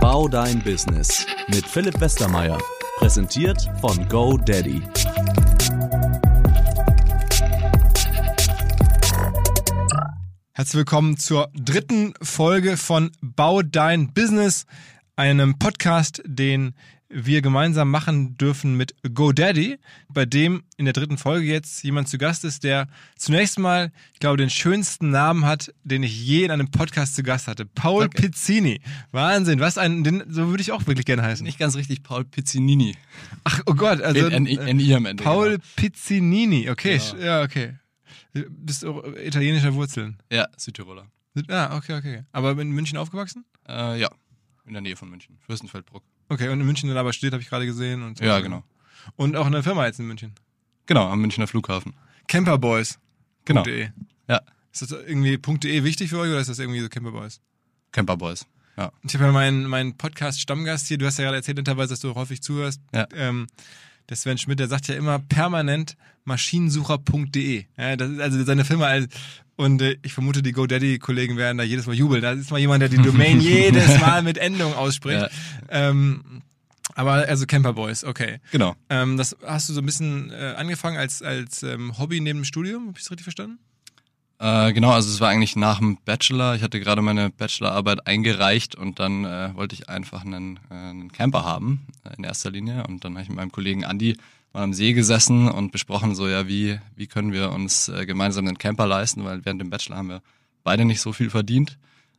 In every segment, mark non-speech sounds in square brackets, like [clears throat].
Bau dein Business mit Philipp Westermeier. Präsentiert von GoDaddy. Herzlich willkommen zur dritten Folge von Bau dein Business, einem Podcast, den wir gemeinsam machen dürfen mit GoDaddy, bei dem in der dritten Folge jetzt jemand zu Gast ist, der zunächst mal, ich glaube, den schönsten Namen hat, den ich je in einem Podcast zu Gast hatte. Paul Danke. Pizzini. Wahnsinn, was ein, den, so würde ich auch wirklich gerne heißen. Nicht ganz richtig, Paul Pizzinini. Ach, oh Gott, also NI am Ende, Paul genau. Pizzinini, okay, Genau. sch- ja, okay. Du bist italienischer Wurzeln. Ja, Südtiroler. Ah, okay, okay. Aber in München aufgewachsen? Äh, ja, in der Nähe von München. Fürstenfeldbruck. Okay, und in München dann aber studiert, habe ich gerade gesehen. Und so. Ja, genau. Und auch in der Firma jetzt in München. Genau, am Münchner Flughafen. Camperboys. Genau. .de. Ja, Ist das irgendwie .de wichtig für euch oder ist das irgendwie so Camperboys? Camperboys. Ja. Ich habe ja meinen, meinen Podcast-Stammgast hier, du hast ja gerade erzählt, dass du häufig zuhörst. Ja. Ähm, der Sven Schmidt, der sagt ja immer permanent maschinensucher.de. Ja, das ist also seine Firma. Und äh, ich vermute, die GoDaddy-Kollegen werden da jedes Mal jubeln. Da ist mal jemand, der die [laughs] Domain jedes Mal mit Endung ausspricht. Ähm, aber also Camperboys, okay. Genau. Ähm, das hast du so ein bisschen äh, angefangen als, als ähm, Hobby neben dem Studium, habe ich das richtig verstanden? Äh, genau, also es war eigentlich nach dem Bachelor. Ich hatte gerade meine Bachelorarbeit eingereicht und dann äh, wollte ich einfach einen, äh, einen Camper haben, äh, in erster Linie. Und dann habe ich mit meinem Kollegen Andi mal am See gesessen und besprochen, so ja, wie, wie können wir uns äh, gemeinsam einen Camper leisten, weil während dem Bachelor haben wir beide nicht so viel verdient.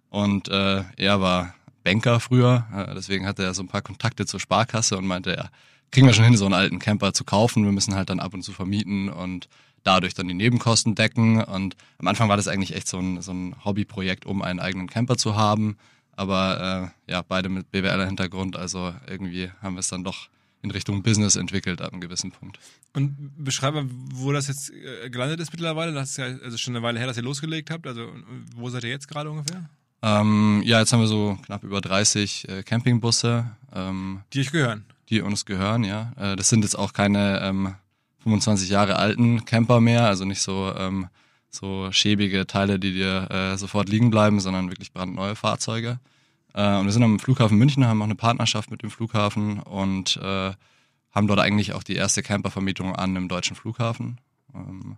Und er war Banker früher, deswegen hatte er so ein paar Kontakte zur Sparkasse und meinte, ja, kriegen wir schon hin, so einen alten Camper zu kaufen. Wir müssen halt dann ab und zu vermieten und dadurch dann die Nebenkosten decken. Und am Anfang war das eigentlich echt so ein, so ein Hobbyprojekt, um einen eigenen Camper zu haben. Aber äh, ja, beide mit BWLer-Hintergrund, also irgendwie haben wir es dann doch in Richtung Business entwickelt ab einem gewissen Punkt. Und beschreib mal, wo das jetzt äh, gelandet ist mittlerweile. Das ist ja also schon eine Weile her, dass ihr losgelegt habt. Also wo seid ihr jetzt gerade ungefähr? Ähm, ja, jetzt haben wir so knapp über 30 äh, Campingbusse, ähm, Die euch gehören. die uns gehören, ja. Äh, das sind jetzt auch keine ähm, 25 Jahre alten Camper mehr, also nicht so, ähm, so schäbige Teile, die dir äh, sofort liegen bleiben, sondern wirklich brandneue Fahrzeuge. Äh, und wir sind am Flughafen München, haben auch eine Partnerschaft mit dem Flughafen und äh, haben dort eigentlich auch die erste Campervermietung an im deutschen Flughafen. Ähm,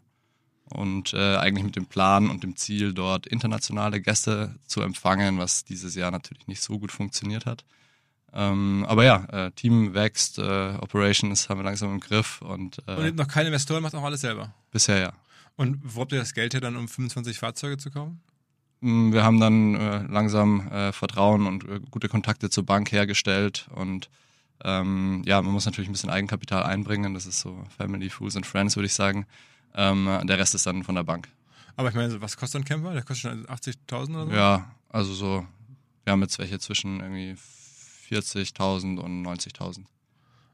und äh, eigentlich mit dem Plan und dem Ziel, dort internationale Gäste zu empfangen, was dieses Jahr natürlich nicht so gut funktioniert hat. Ähm, aber ja, äh, Team wächst, äh, Operations haben wir langsam im Griff und, äh, Und ihr habt noch keine Investoren, macht auch alles selber. bisher ja. Und wo habt ihr das Geld her dann, um 25 Fahrzeuge zu kaufen? Mm, Wir haben dann äh, langsam äh, Vertrauen und äh, gute Kontakte zur Bank hergestellt und ähm, ja, man muss natürlich ein bisschen Eigenkapital einbringen. Das ist so Family, Fools and Friends, würde ich sagen. Ähm, der Rest ist dann von der Bank. Aber ich meine, was kostet ein Camper? Der kostet schon 80.000 oder so? Ja, also so, wir haben jetzt welche zwischen irgendwie 40.000 und 90.000.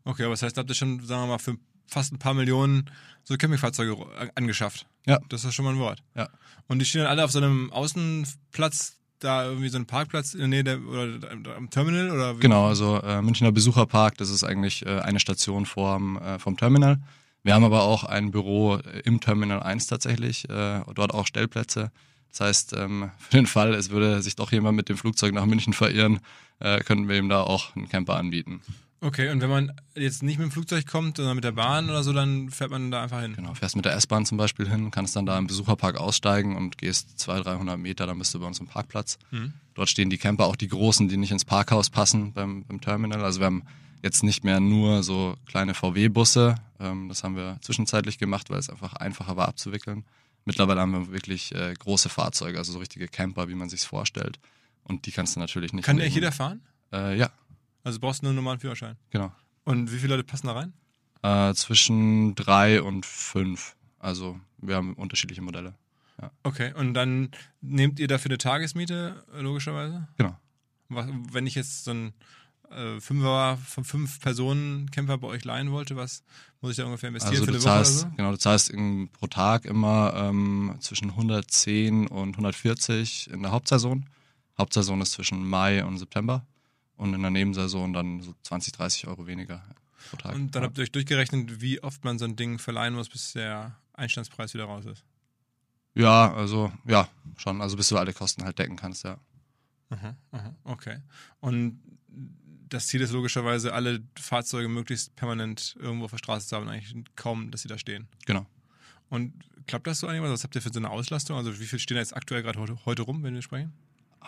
Okay, aber das heißt, da habt ihr schon, sagen wir mal, für fast ein paar Millionen so Campingfahrzeuge angeschafft. Ja. Das ist schon mal ein Wort. Ja. Und die stehen dann alle auf so einem Außenplatz, da irgendwie so ein Parkplatz in der Nähe der, oder am Terminal oder wie? Genau, also äh, Münchner Besucherpark, das ist eigentlich äh, eine Station vorm, äh, vom Terminal. Wir haben aber auch ein Büro äh, im Terminal 1 tatsächlich, äh, dort auch Stellplätze. Das heißt, ähm, für den Fall, es würde sich doch jemand mit dem Flugzeug nach München verirren, äh, könnten wir ihm da auch einen Camper anbieten. Okay, und wenn man jetzt nicht mit dem Flugzeug kommt, sondern mit der Bahn oder so, dann fährt man da einfach hin. Genau, fährst mit der S-Bahn zum Beispiel hin, kannst dann da im Besucherpark aussteigen und gehst 200, 300 Meter, dann bist du bei uns am Parkplatz. Mhm. Dort stehen die Camper, auch die großen, die nicht ins Parkhaus passen beim, beim Terminal. Also wir haben jetzt nicht mehr nur so kleine VW-Busse. Ähm, das haben wir zwischenzeitlich gemacht, weil es einfach einfacher war abzuwickeln. Mittlerweile haben wir wirklich äh, große Fahrzeuge, also so richtige Camper, wie man sich vorstellt. Und die kannst du natürlich nicht. Kann neben- echt jeder fahren? Äh, ja, Also brauchst du nur einen normalen Führerschein. genau. Und wie viele Leute passen da rein? Äh, zwischen drei und fünf. Also wir haben unterschiedliche Modelle. Okay, und dann nehmt ihr dafür eine Tagesmiete, logischerweise? Genau. Was, wenn ich jetzt so ein äh, Fünfer von fünf Personen Camper bei euch leihen wollte, was muss ich da ungefähr investieren Also für du eine Woche oder zahlst, so? genau, du zahlst pro Tag immer ähm, zwischen 110 und 140 in der Hauptsaison. Hauptsaison ist zwischen Mai und September und in der Nebensaison dann so 20, 30 Euro weniger pro Tag. Und dann habt ihr euch durchgerechnet, wie oft man so ein Ding verleihen muss, bis der Einstandspreis wieder raus ist. Ja, also ja, schon. Also bis du alle Kosten halt decken kannst, ja. Aha, aha, okay. Und das Ziel ist logischerweise, alle Fahrzeuge möglichst permanent irgendwo auf der Straße zu haben, eigentlich kaum, dass sie da stehen. Genau. Und klappt das so einigermaßen? Was habt ihr für so eine Auslastung? Also wie viel stehen da jetzt aktuell gerade heute, heute rum, wenn wir sprechen?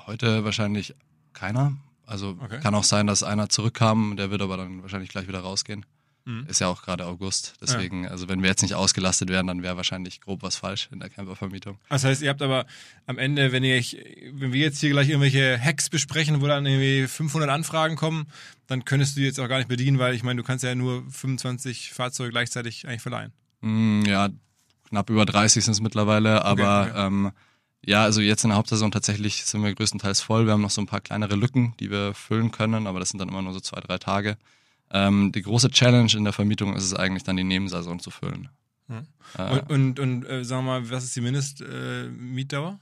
Heute wahrscheinlich keiner. Also Okay. kann auch sein, dass einer zurückkam, der wird aber dann wahrscheinlich gleich wieder rausgehen. Mhm. Ist ja auch gerade August. Deswegen, also wenn wir jetzt nicht ausgelastet wären, dann wäre wahrscheinlich grob was falsch in der Campervermietung. Das heißt, ihr habt aber am Ende, wenn ihr, wenn wir jetzt hier gleich irgendwelche Hacks besprechen, wo dann irgendwie 500 Anfragen kommen, dann könntest du die jetzt auch gar nicht bedienen, weil ich meine, du kannst ja nur 25 Fahrzeuge gleichzeitig eigentlich verleihen. Mm, ja, knapp über 30 sind es mittlerweile, aber okay. Ähm, ja, also jetzt in der Hauptsaison tatsächlich sind wir größtenteils voll. Wir haben noch so ein paar kleinere Lücken, die wir füllen können, aber das sind dann immer nur so zwei, drei Tage. Ähm, die große Challenge in der Vermietung ist es eigentlich dann die Nebensaison zu füllen. Mhm. Äh, Und, und, und äh, sagen wir mal, was ist die Mindestmietdauer?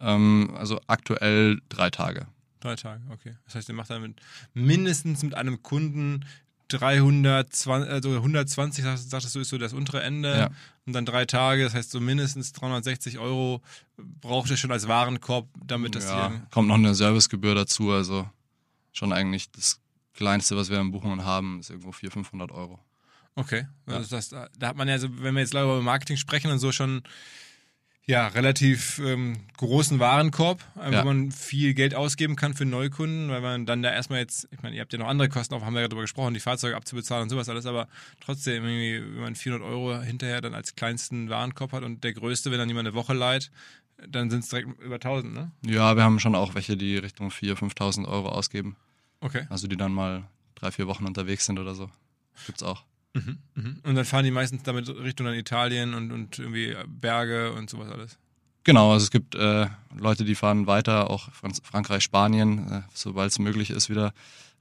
Äh, ähm, also aktuell drei Tage. Drei Tage, okay. Das heißt, ihr macht dann mit, mindestens mit einem Kunden 320, also 120, sagst, sagtest du, ist so das untere Ende. Ja. Und dann drei Tage, das heißt so mindestens 360 Euro braucht ihr schon als Warenkorb, damit das ja, hier. kommt noch eine Servicegebühr dazu, also schon eigentlich das Kleinste, was wir in Buchungen haben, ist irgendwo 400, 500 Euro. Okay. Ja. Also das, da hat man ja, so, wenn wir jetzt leider über Marketing sprechen und so schon ja, relativ ähm, großen Warenkorb, äh, Ja. wo man viel Geld ausgeben kann für Neukunden, weil man dann da erstmal jetzt, ich meine, ihr habt ja noch andere Kosten auf, haben wir ja darüber gesprochen, die Fahrzeuge abzubezahlen und sowas alles, aber trotzdem, irgendwie, wenn man 400 Euro hinterher dann als kleinsten Warenkorb hat und der größte, wenn dann jemand eine Woche leiht, dann sind es direkt über 1000, ne? Ja, wir haben schon auch welche, die Richtung 4.000, 5.000 Euro ausgeben. Okay. Also die dann mal drei, vier Wochen unterwegs sind oder so. Gibt's auch. Mhm, mhm. Und dann fahren die meistens damit Richtung dann Italien und, und irgendwie Berge und sowas alles. Genau, also es gibt äh, Leute, die fahren weiter, auch von Frankreich, Spanien, äh, sobald es möglich ist wieder.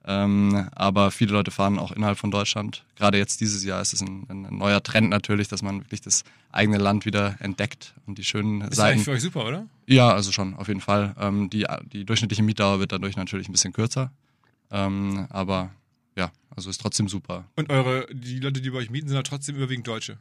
Ähm, aber viele Leute fahren auch innerhalb von Deutschland. Gerade jetzt dieses Jahr ist es ein, ein neuer Trend natürlich, dass man wirklich das eigene Land wieder entdeckt und die schönen Ist Seiten. eigentlich für euch super, oder? Ja, also schon, auf jeden Fall. Ähm, die, die durchschnittliche Mietdauer wird dadurch natürlich ein bisschen kürzer. Ähm, aber ja, also ist trotzdem super. Und eure, die Leute, die bei euch mieten, sind halt trotzdem überwiegend Deutsche.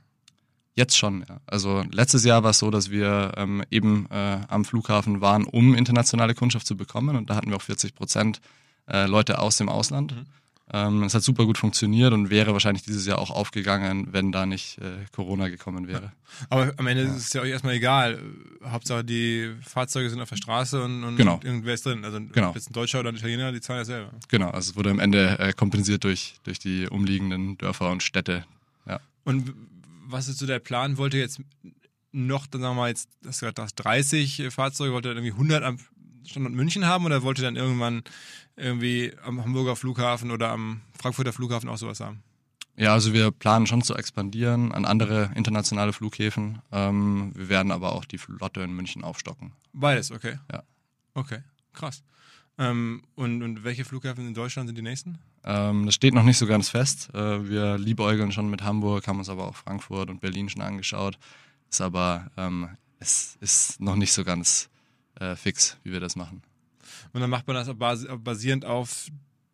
Jetzt schon, ja. Also letztes Jahr war es so, dass wir ähm, eben äh, am Flughafen waren, um internationale Kundschaft zu bekommen. Und da hatten wir auch 40 Prozent äh, Leute aus dem Ausland. Mhm. Ähm, es hat super gut funktioniert und wäre wahrscheinlich dieses Jahr auch aufgegangen, wenn da nicht äh, Corona gekommen wäre. Aber am Ende ist es ja euch erstmal egal. Hauptsache die Fahrzeuge sind auf der Straße und, und Genau. irgendwer ist drin. Also Genau. ob jetzt ein Deutscher oder ein Italiener, die zahlen ja selber. Genau, also es wurde am Ende äh, kompensiert durch, durch die umliegenden Dörfer und Städte. Ja. Und was ist so der Plan? Wollt ihr jetzt noch, dann sagen wir mal jetzt, das gerade das 30 Fahrzeuge, wollt ihr irgendwie 100 am Standort München haben oder wollt ihr dann irgendwann irgendwie am Hamburger Flughafen oder am Frankfurter Flughafen auch sowas haben? Ja, also wir planen schon zu expandieren an andere internationale Flughäfen. Ähm, wir werden aber auch die Flotte in München aufstocken. Beides, okay. Ja. Okay, krass. Ähm, und, und welche Flughäfen in Deutschland sind die nächsten? Ähm, das steht noch nicht so ganz fest. Äh, wir liebäugeln schon mit Hamburg, haben uns aber auch Frankfurt und Berlin schon angeschaut. Ist aber, ähm, es ist noch nicht so ganz äh, fix, wie wir das machen. Und dann macht man das basi- basierend auf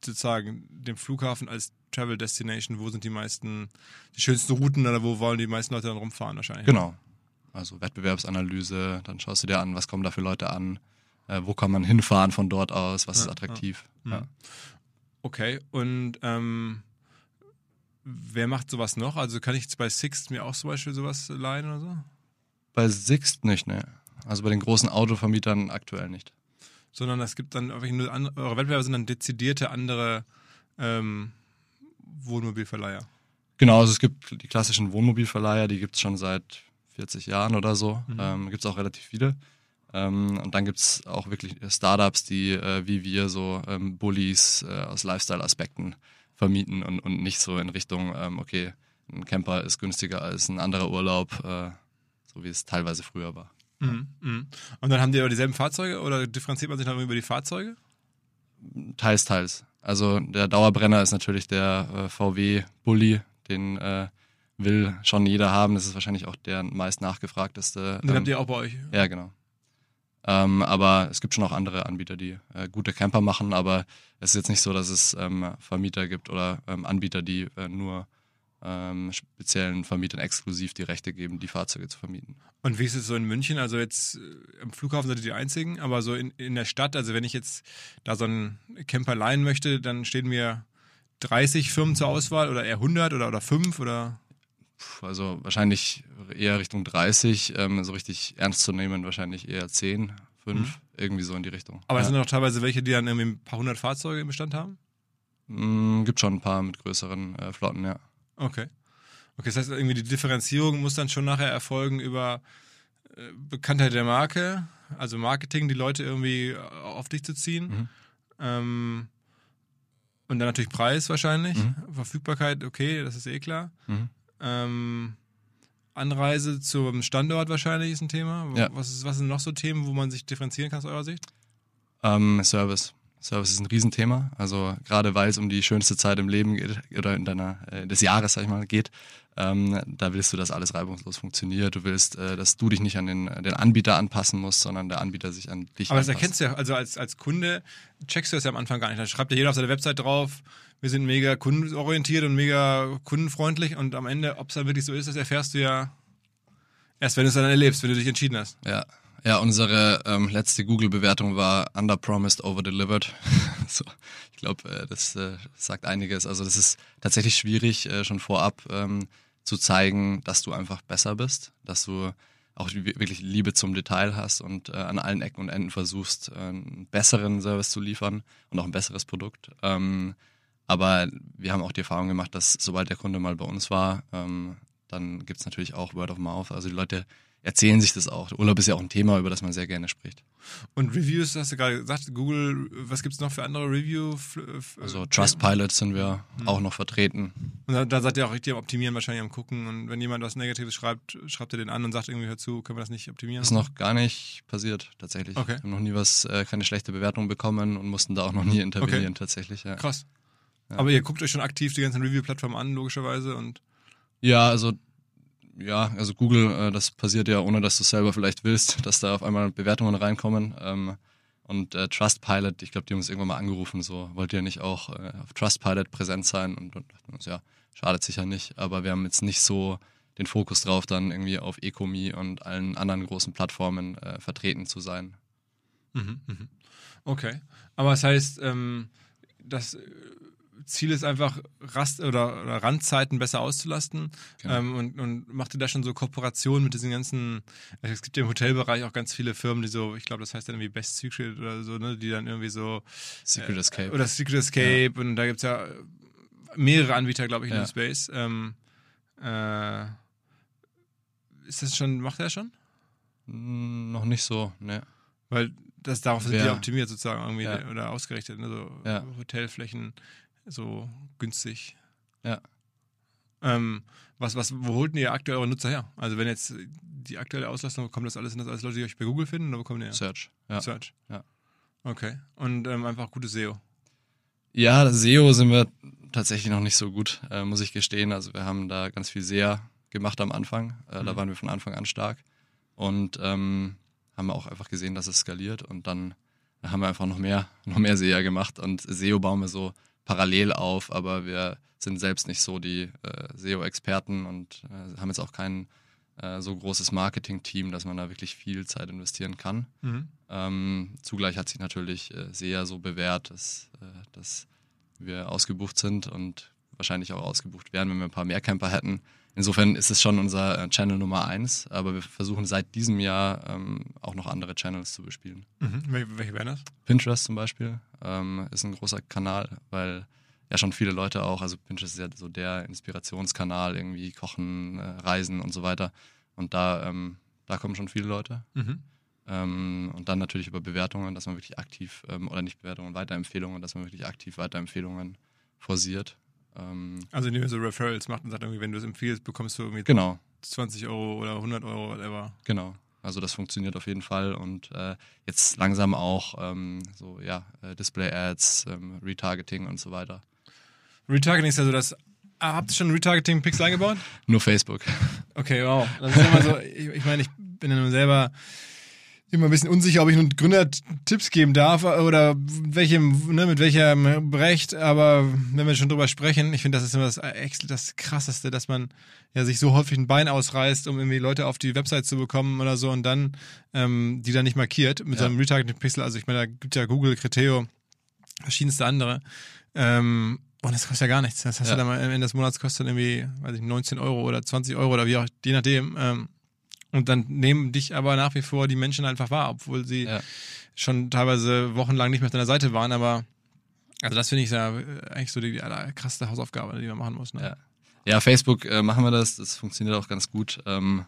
sozusagen dem Flughafen als Travel Destination. Wo sind die meisten, die schönsten Routen oder wo wollen die meisten Leute dann rumfahren wahrscheinlich? Genau. Also Wettbewerbsanalyse, dann schaust du dir an, was kommen da für Leute an, äh, wo kann man hinfahren von dort aus, was Ja, ist attraktiv. ja. Ja. Mhm. Okay, und ähm, wer macht sowas noch? Also kann ich jetzt bei Sixt mir auch zum Beispiel sowas leihen oder so? Bei Sixt nicht, ne. Also bei den großen Autovermietern aktuell nicht. Sondern es gibt dann andere, eure Wettbewerber sind dann dezidierte andere ähm, Wohnmobilverleiher. Genau, also es gibt die klassischen Wohnmobilverleiher, die gibt es schon seit 40 Jahren oder so. Mhm. Ähm, gibt es auch relativ viele. Ähm, und dann gibt es auch wirklich Startups, die äh, wie wir so ähm, Bullies äh, aus Lifestyle-Aspekten vermieten und, und nicht so in Richtung, ähm, okay, ein Camper ist günstiger als ein anderer Urlaub, äh, so wie es teilweise früher war. Mhm. Mhm. Und dann haben die aber dieselben Fahrzeuge oder differenziert man sich dann über die Fahrzeuge? Teils, teils. Also der Dauerbrenner ist natürlich der äh, VW Bulli, den äh, will schon jeder haben. Das ist wahrscheinlich auch der meist nachgefragteste. Und den ähm, habt ihr auch bei euch. Ja, genau. Ähm, aber es gibt schon auch andere Anbieter, die äh, gute Camper machen, aber es ist jetzt nicht so, dass es ähm, Vermieter gibt oder ähm, Anbieter, die äh, nur ähm, speziellen Vermietern exklusiv die Rechte geben, die Fahrzeuge zu vermieten. Und wie ist es so in München? Also jetzt äh, am Flughafen seid ihr die Einzigen, aber so in, in der Stadt, also wenn ich jetzt da so einen Camper leihen möchte, dann stehen mir 30 Firmen zur Auswahl oder eher 100 oder, oder 5 oder? Also wahrscheinlich eher Richtung 30, ähm, so richtig ernst zu nehmen, wahrscheinlich eher 10, 5, irgendwie so in die Richtung. Aber es ja. sind auch teilweise welche, die dann irgendwie ein paar hundert Fahrzeuge im Bestand haben? Mm, gibt schon ein paar mit größeren äh, Flotten, ja. Okay. Okay, das heißt, irgendwie die Differenzierung muss dann schon nachher erfolgen über äh, Bekanntheit der Marke, also Marketing, die Leute irgendwie äh, auf dich zu ziehen. Mhm. Ähm, und dann natürlich Preis wahrscheinlich. Mhm. Verfügbarkeit, okay, das ist eh klar. Mhm. Ähm, Anreise zum Standort wahrscheinlich ist ein Thema. Ja. Was, ist, was sind noch so Themen, wo man sich differenzieren kann aus eurer Sicht? Ähm, Service. Service ist ein Riesenthema. Also gerade weil es um die schönste Zeit im Leben geht oder in deiner äh, des Jahres, sag ich mal, geht, ähm, da willst du, dass alles reibungslos funktioniert. Du willst, äh, dass du dich nicht an den, den Anbieter anpassen musst, sondern der Anbieter sich an dich Aber das anpasst. erkennst du ja, also als, als Kunde checkst du das ja am Anfang gar nicht. Da schreibt ja jeder auf seine Website drauf, wir sind mega kundenorientiert und mega kundenfreundlich und am Ende, ob es dann wirklich so ist, das erfährst du ja erst, wenn du es dann erlebst, wenn du dich entschieden hast. Ja, ja unsere ähm, letzte Google-Bewertung war underpromised, overdelivered. [laughs] so, ich glaube, äh, das äh, sagt einiges. Also das ist tatsächlich schwierig, äh, schon vorab ähm, zu zeigen, dass du einfach besser bist, dass du auch wirklich Liebe zum Detail hast und äh, an allen Ecken und Enden versuchst, äh, einen besseren Service zu liefern und auch ein besseres Produkt. Ähm, aber wir haben auch die Erfahrung gemacht, dass sobald der Kunde mal bei uns war, ähm, dann gibt's natürlich auch Word of Mouth. Also die Leute erzählen sich das auch. Urlaub ist ja auch ein Thema, über das man sehr gerne spricht. Und Reviews, hast du gerade gesagt, Google, was gibt es noch für andere Review? Also Trustpilot sind wir auch noch vertreten. Und da, da seid ihr auch richtig am Optimieren, wahrscheinlich am Gucken. Und wenn jemand was Negatives schreibt, schreibt ihr den an und sagt irgendwie, hör zu, können wir das nicht optimieren? Ist noch gar nicht passiert, tatsächlich. Okay. Wir haben noch nie was, äh, keine schlechte Bewertung bekommen und mussten da auch noch nie intervenieren, tatsächlich. Ja. Krass. Aber ihr guckt euch schon aktiv die ganzen Review-Plattformen an, logischerweise. Und Ja, also ja, also Google, äh, das passiert ja ohne, dass du selber vielleicht willst, [laughs] dass da auf einmal Bewertungen reinkommen. Ähm, und äh, Trustpilot, ich glaube, die haben uns irgendwann mal angerufen, so wollt ihr nicht auch äh, auf Trustpilot präsent sein? Und dann dachten wir uns, ja, schadet sicher nicht, aber wir haben jetzt nicht so den Fokus drauf, dann irgendwie auf Ecomi und allen anderen großen Plattformen äh, vertreten zu sein. Okay. Aber das heißt, ähm, das äh, Ziel ist einfach, Rast oder, oder Randzeiten besser auszulasten. Genau. Ähm, und, und macht ihr da schon so Kooperationen mit diesen ganzen, also es gibt ja im Hotelbereich auch ganz viele Firmen, die so, ich glaube, das heißt dann irgendwie Best Secret oder so, ne, die dann irgendwie so Secret Escape. oder Secret Escape und da gibt es ja mehrere Anbieter, glaube ich, in Ja. dem Space. Ähm, äh, ist das schon, macht er schon? Noch nicht so, ne. Weil das darauf sind die Ja. optimiert sozusagen irgendwie Ja. oder ausgerichtet, ne? so Ja. Hotelflächen so günstig. Ja. Ähm, was, was, wo holten ihr aktuell eure Nutzer her? Also wenn jetzt die aktuelle Auslastung, kommt das alles, sind das alles Leute, die euch bei Google finden oder wo kommen die her? Search. Ja. Search. Ja. Okay. Und ähm, einfach gutes SEO. Ja, SEO sind wir tatsächlich noch nicht so gut, äh, muss ich gestehen. Also wir haben da ganz viel SEA gemacht am Anfang. Äh, Da Mhm. waren wir von Anfang an stark. Und ähm, haben auch einfach gesehen, dass es skaliert. Und dann haben wir einfach noch mehr, noch mehr SEA gemacht. Und SEO bauen wir so parallel auf, aber wir sind selbst nicht so die äh, SEO-Experten und äh, haben jetzt auch kein äh, so großes Marketing-Team, dass man da wirklich viel Zeit investieren kann. Mhm. Ähm, zugleich hat sich natürlich äh, sehr so bewährt, dass, äh, dass wir ausgebucht sind und wahrscheinlich auch ausgebucht wären, wenn wir ein paar mehr Camper hätten. Insofern ist es schon unser äh, Channel Nummer eins, aber wir versuchen seit diesem Jahr ähm, auch noch andere Channels zu bespielen. Mhm. Welche, welche wären das? Pinterest zum Beispiel ähm, ist ein großer Kanal, weil ja schon viele Leute auch, also Pinterest ist ja so der Inspirationskanal, irgendwie Kochen, äh, Reisen und so weiter. Und da, ähm, da kommen schon viele Leute. Mhm. Ähm, und dann natürlich über Bewertungen, dass man wirklich aktiv, ähm, oder nicht Bewertungen, Weiterempfehlungen, dass man wirklich aktiv Weiterempfehlungen forciert. Ähm, Also indem ihr so Referrals macht und sagt irgendwie, wenn du es empfiehlst, bekommst du irgendwie genau, 20 Euro oder 100 Euro, whatever. genau. Also das funktioniert auf jeden Fall und äh, jetzt langsam auch ähm, so ja äh, Display-Ads, ähm, Retargeting und so weiter. Retargeting ist ja so das. Ah, habt ihr schon Retargeting-Pixel eingebaut? Nur Facebook. Okay, wow. Das ist immer so, ich, ich meine, ich bin ja nun selber immer ein bisschen unsicher, ob ich nun Gründertipps geben darf oder welchem, ne, mit welchem Recht, aber wenn wir schon drüber sprechen, ich finde, das ist immer das, das krasseste, dass man ja sich so häufig ein Bein ausreißt, um irgendwie Leute auf die Website zu bekommen oder so und dann ähm, die dann nicht markiert mit ja. seinem Retargeting-Pixel. Also ich meine, da gibt ja Google, Criteo, verschiedenste andere. Ähm, und das kostet ja gar nichts. Das heißt ja. dann am Ende des Monats kostet dann irgendwie, weiß ich, 19 Euro oder 20 Euro oder wie auch, je nachdem. Ähm, und dann nehmen dich aber nach wie vor die Menschen einfach wahr, obwohl sie ja. schon teilweise wochenlang nicht mehr auf deiner Seite waren. Aber also das finde ich ja eigentlich so die, die krasseste Hausaufgabe, die man machen muss. Ne? Ja. ja, Facebook äh, machen wir das. Das funktioniert auch ganz gut. Ähm,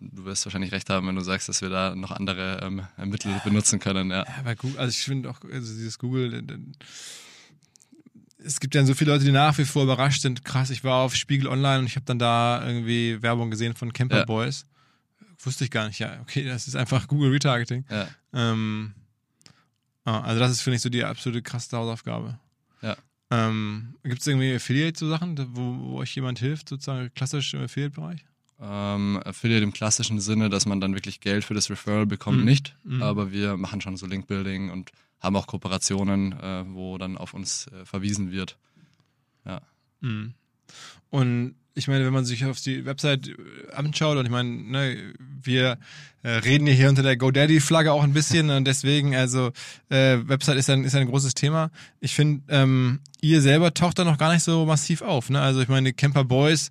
du wirst wahrscheinlich recht haben, wenn du sagst, dass wir da noch andere ähm, Mittel benutzen können. Ja, bei Google, also ich finde auch, also dieses Google, es gibt ja so viele Leute, die nach wie vor überrascht sind. Krass, ich war auf Spiegel Online und ich habe dann da irgendwie Werbung gesehen von Camper. Boys. Wusste ich gar nicht. Ja, okay, das ist einfach Google Retargeting. Ja. Ähm, ah, also das ist, finde ich, so die absolute krasse Hausaufgabe. Ja. Ähm, Gibt es irgendwie Affiliate-Sachen, wo, wo euch jemand hilft, sozusagen klassisch im Affiliate-Bereich? Ähm, Affiliate im klassischen Sinne, dass man dann wirklich Geld für das Referral bekommt, mhm. nicht. Mhm. Aber wir machen schon so Link-Building und haben auch Kooperationen, äh, wo dann auf uns äh, verwiesen wird. Ja. Mhm. Und ich meine, wenn man sich auf die Website äh, anschaut und ich meine, ne, wir äh, reden hier unter der GoDaddy-Flagge auch ein bisschen und deswegen, also äh, Website ist ein, ist ein großes Thema. Ich finde, ähm, ihr selber taucht da noch gar nicht so massiv auf. Ne? Also ich meine, Camper Boys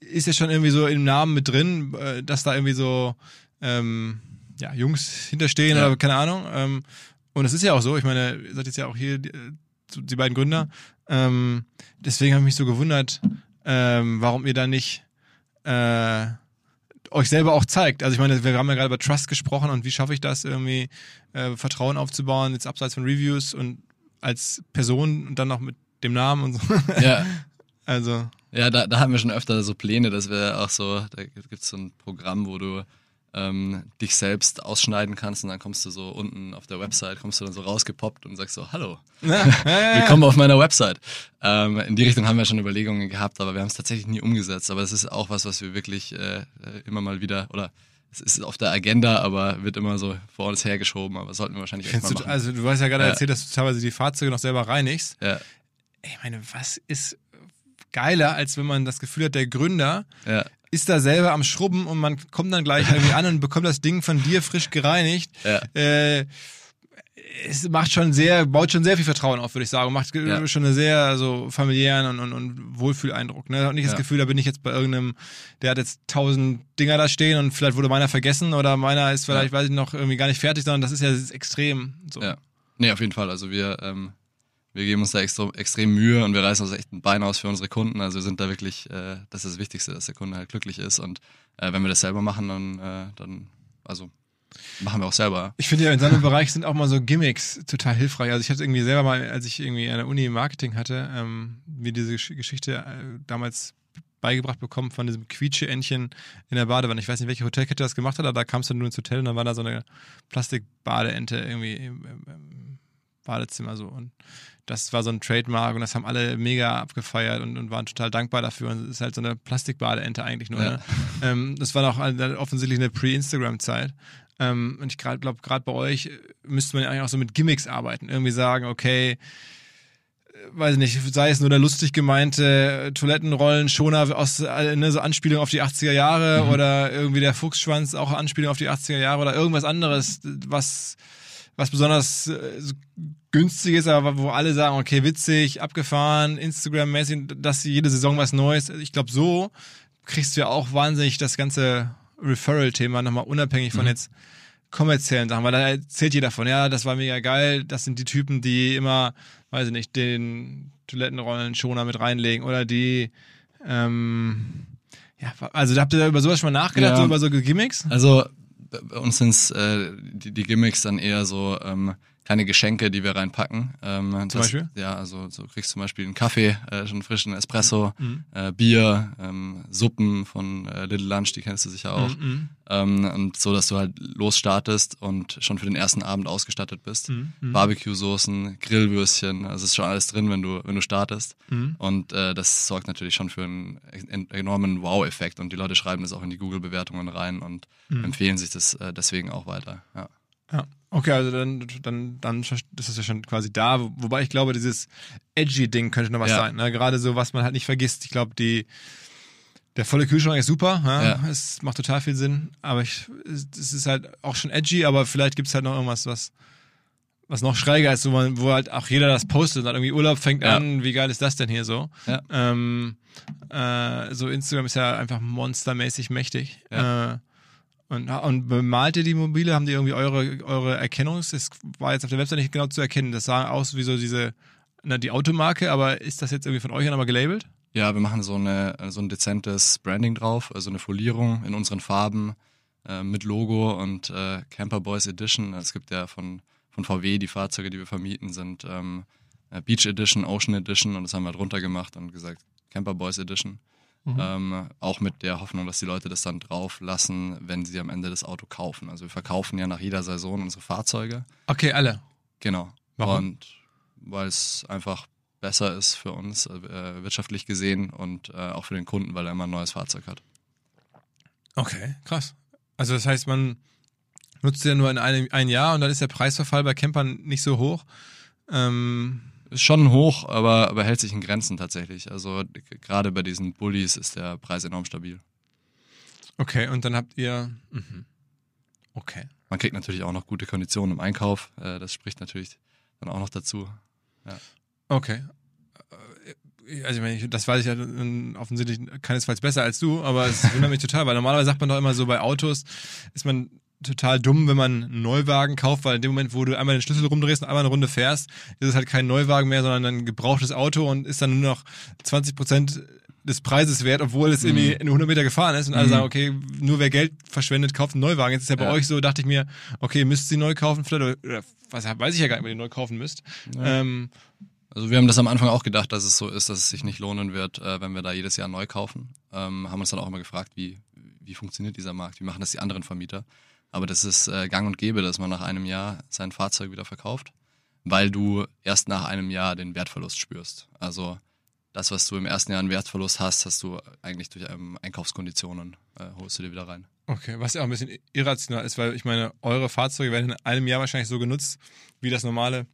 ist ja schon irgendwie so im Namen mit drin, äh, dass da irgendwie so ähm, ja, Jungs hinterstehen ja. oder keine Ahnung. Ähm, und es ist ja auch so, ich meine, ihr seid jetzt ja auch hier die, die beiden Gründer. Ähm, deswegen habe ich mich so gewundert, ähm, warum ihr da nicht äh, euch selber auch zeigt. Also ich meine, wir haben ja gerade über Trust gesprochen und wie schaffe ich das irgendwie, äh, Vertrauen aufzubauen, jetzt abseits von Reviews und als Person und dann noch mit dem Namen und so. [laughs] Ja. [laughs] also. Ja, da, da haben wir schon öfter so Pläne, dass wir auch so, da gibt es so ein Programm, wo du ähm, dich selbst ausschneiden kannst und dann kommst du so unten auf der Website, kommst du dann so rausgepoppt und sagst so, hallo, willkommen auf meiner Website. Ähm, in die Richtung haben wir schon Überlegungen gehabt, aber wir haben es tatsächlich nie umgesetzt. Aber es ist auch was, was wir wirklich äh, immer mal wieder, oder es ist auf der Agenda, aber wird immer so vor uns hergeschoben, aber sollten wir wahrscheinlich echt mal machen. Du, also du hast ja gerade ja. erzählt, dass du teilweise die Fahrzeuge noch selber reinigst. Ja. Ich meine, was ist geiler, als wenn man das Gefühl hat, der Gründer ja ist da selber am Schrubben und man kommt dann gleich irgendwie an und bekommt das Ding von dir frisch gereinigt. Ja. Äh, es macht schon sehr, baut schon sehr viel Vertrauen auf, würde ich sagen. Macht ja. schon einen sehr so familiären und, und, und Wohlfühleindruck. Ne? Hat nicht ja. das Gefühl, da bin ich jetzt bei irgendeinem, der hat jetzt tausend Dinger da stehen und vielleicht wurde meiner vergessen oder meiner ist vielleicht, ja. weiß ich noch, irgendwie gar nicht fertig, sondern das ist ja extrem. So. Ja. Nee, auf jeden Fall. Also wir ähm, wir geben uns da extra, extrem Mühe und wir reißen uns echt ein Bein aus für unsere Kunden. Also wir sind da wirklich, äh, das ist das Wichtigste, dass der Kunde halt glücklich ist. Und äh, wenn wir das selber machen, dann, äh, dann also machen wir auch selber. Ich finde ja, in seinem Bereich sind auch mal so Gimmicks total hilfreich. Also ich hatte irgendwie selber mal, als ich irgendwie an der Uni Marketing hatte, ähm, mir diese Geschichte äh, damals beigebracht bekommen von diesem Quietsche-Entchen in der Badewanne. Ich weiß nicht, welche Hotelkette das gemacht hat, aber da kamst du nur ins Hotel und dann war da so eine Plastikbadeente irgendwie im, im Badezimmer so. Und das war so ein Trademark und das haben alle mega abgefeiert und, und waren total dankbar dafür. Und es ist halt so eine Plastikbadeente eigentlich nur. Ja. Ne? Ähm, das war noch offensichtlich eine Pre-Instagram-Zeit. Ähm, und ich glaube, gerade bei euch müsste man ja eigentlich auch so mit Gimmicks arbeiten. Irgendwie sagen, okay, äh, weiß ich nicht, sei es nur der lustig gemeinte Toilettenrollen Schoner aus äh, ne, so Anspielung auf die 80er Jahre mhm. oder irgendwie der Fuchsschwanz auch Anspielung auf die 80er Jahre oder irgendwas anderes, was was besonders äh, günstig ist, aber wo alle sagen, okay, witzig, abgefahren, Instagram-mäßig, dass jede Saison was Neues. Ich glaube, so kriegst du ja auch wahnsinnig das ganze Referral-Thema nochmal unabhängig von mhm. jetzt kommerziellen Sachen, weil da erzählt jeder von, ja, das war mega geil, das sind die Typen, die immer, weiß ich nicht, den Toilettenrollen-Schoner mit reinlegen oder die, ähm, ja, also habt ihr da über sowas schon mal nachgedacht, ja. so über so Gimmicks? Also bei uns sind äh, die, die Gimmicks dann eher so, ähm, kleine Geschenke, die wir reinpacken. Ähm, Zum das, Beispiel? Ja, also so kriegst zum Beispiel einen Kaffee, äh, schon frischen Espresso, Mhm. äh, Bier, ähm, Suppen von äh, Little Lunch, die kennst du sicher auch. Mhm. Ähm, und so, dass du halt losstartest und schon für den ersten Abend ausgestattet bist. Mhm. Mhm. Barbecue-Soßen, Grillwürstchen, also ist schon alles drin, wenn du, wenn du startest. Mhm. Und äh, das sorgt natürlich schon für einen en- enormen Wow-Effekt und die Leute schreiben das auch in die Google-Bewertungen rein und Mhm. empfehlen sich das äh, deswegen auch weiter. Ja. Ja, okay, also dann, dann, dann ist es ja schon quasi da. Wo- Wobei ich glaube, dieses Edgy-Ding könnte noch was Ja. sein. Ne? Gerade so, was man halt nicht vergisst. Ich glaube, die der volle Kühlschrank ist super. Ja? Ja. Es macht total viel Sinn. Aber ich, es ist halt auch schon edgy, aber vielleicht gibt es halt noch irgendwas, was was noch schräger ist, wo, man, wo halt auch jeder das postet. Und dann irgendwie Urlaub fängt Ja. an, wie geil ist das denn hier so? Ja. Ähm, äh, so Instagram ist ja einfach monstermäßig mächtig. Äh, und, und bemalt ihr die Mobile? Haben die irgendwie eure, eure Erkennungs... Das war jetzt auf der Website nicht genau zu erkennen. Das sah aus wie so diese, na, die Automarke, aber ist das jetzt irgendwie von euch nochmal gelabelt? Ja, wir machen so, eine, so ein dezentes Branding drauf, also eine Folierung in unseren Farben äh, mit Logo und äh, Camper Boys Edition. Es gibt ja von, von VW die Fahrzeuge, die wir vermieten, sind ähm, äh, Beach Edition, Ocean Edition und das haben wir drunter gemacht und gesagt Camper Boys Edition. Ähm, auch mit der Hoffnung, dass die Leute das dann drauf lassen, wenn sie am Ende das Auto kaufen. Also wir verkaufen ja nach jeder Saison unsere Fahrzeuge. Okay, alle. Genau. Warum? Und weil es einfach besser ist für uns, äh, wirtschaftlich gesehen und äh, auch für den Kunden, weil er immer ein neues Fahrzeug hat. Okay, krass. Also das heißt, man nutzt ja nur in einem ein Jahr und dann ist der Preisverfall bei Campern nicht so hoch. Ähm, Ist schon hoch, aber, aber hält sich in Grenzen tatsächlich. Also gerade bei diesen Bullies ist der Preis enorm stabil. okay, und dann habt ihr... Mhm. Okay. Man kriegt natürlich auch noch gute Konditionen im Einkauf. Äh, das spricht natürlich dann auch noch dazu. Okay. Äh, Also ich meine, das weiß ich ja äh, offensichtlich keinesfalls besser als du, aber es wundert mich total, weil normalerweise sagt man doch immer so, bei Autos ist man total dumm, wenn man einen Neuwagen kauft, weil in dem Moment, wo du einmal den Schlüssel rumdrehst und einmal eine Runde fährst, ist es halt kein Neuwagen mehr, sondern ein gebrauchtes Auto und ist dann nur noch 20 Prozent des Preises wert, obwohl es irgendwie in 100 Meter gefahren ist und alle Mhm. sagen, okay, nur wer Geld verschwendet, kauft einen Neuwagen. Jetzt ist ja bei Ja. euch so, dachte ich mir, okay, müsst ihr neu kaufen vielleicht oder, was weiß ich ja gar nicht, wenn ihr neu kaufen müsst. Ähm, Also wir haben das am Anfang auch gedacht, dass es so ist, dass es sich nicht lohnen wird, äh, wenn wir da jedes Jahr neu kaufen. Ähm, haben uns dann auch immer gefragt, wie, wie funktioniert dieser Markt, wie machen das die anderen Vermieter. Aber das ist äh, gang und gäbe, dass man nach einem Jahr sein Fahrzeug wieder verkauft, weil du erst nach einem Jahr den Wertverlust spürst. Also das, was du im ersten Jahr einen Wertverlust hast, hast du eigentlich durch ähm, Einkaufskonditionen, äh, holst du dir wieder rein. Okay, was ja auch ein bisschen irrational ist, weil ich meine, eure Fahrzeuge werden in einem Jahr wahrscheinlich so genutzt wie das normale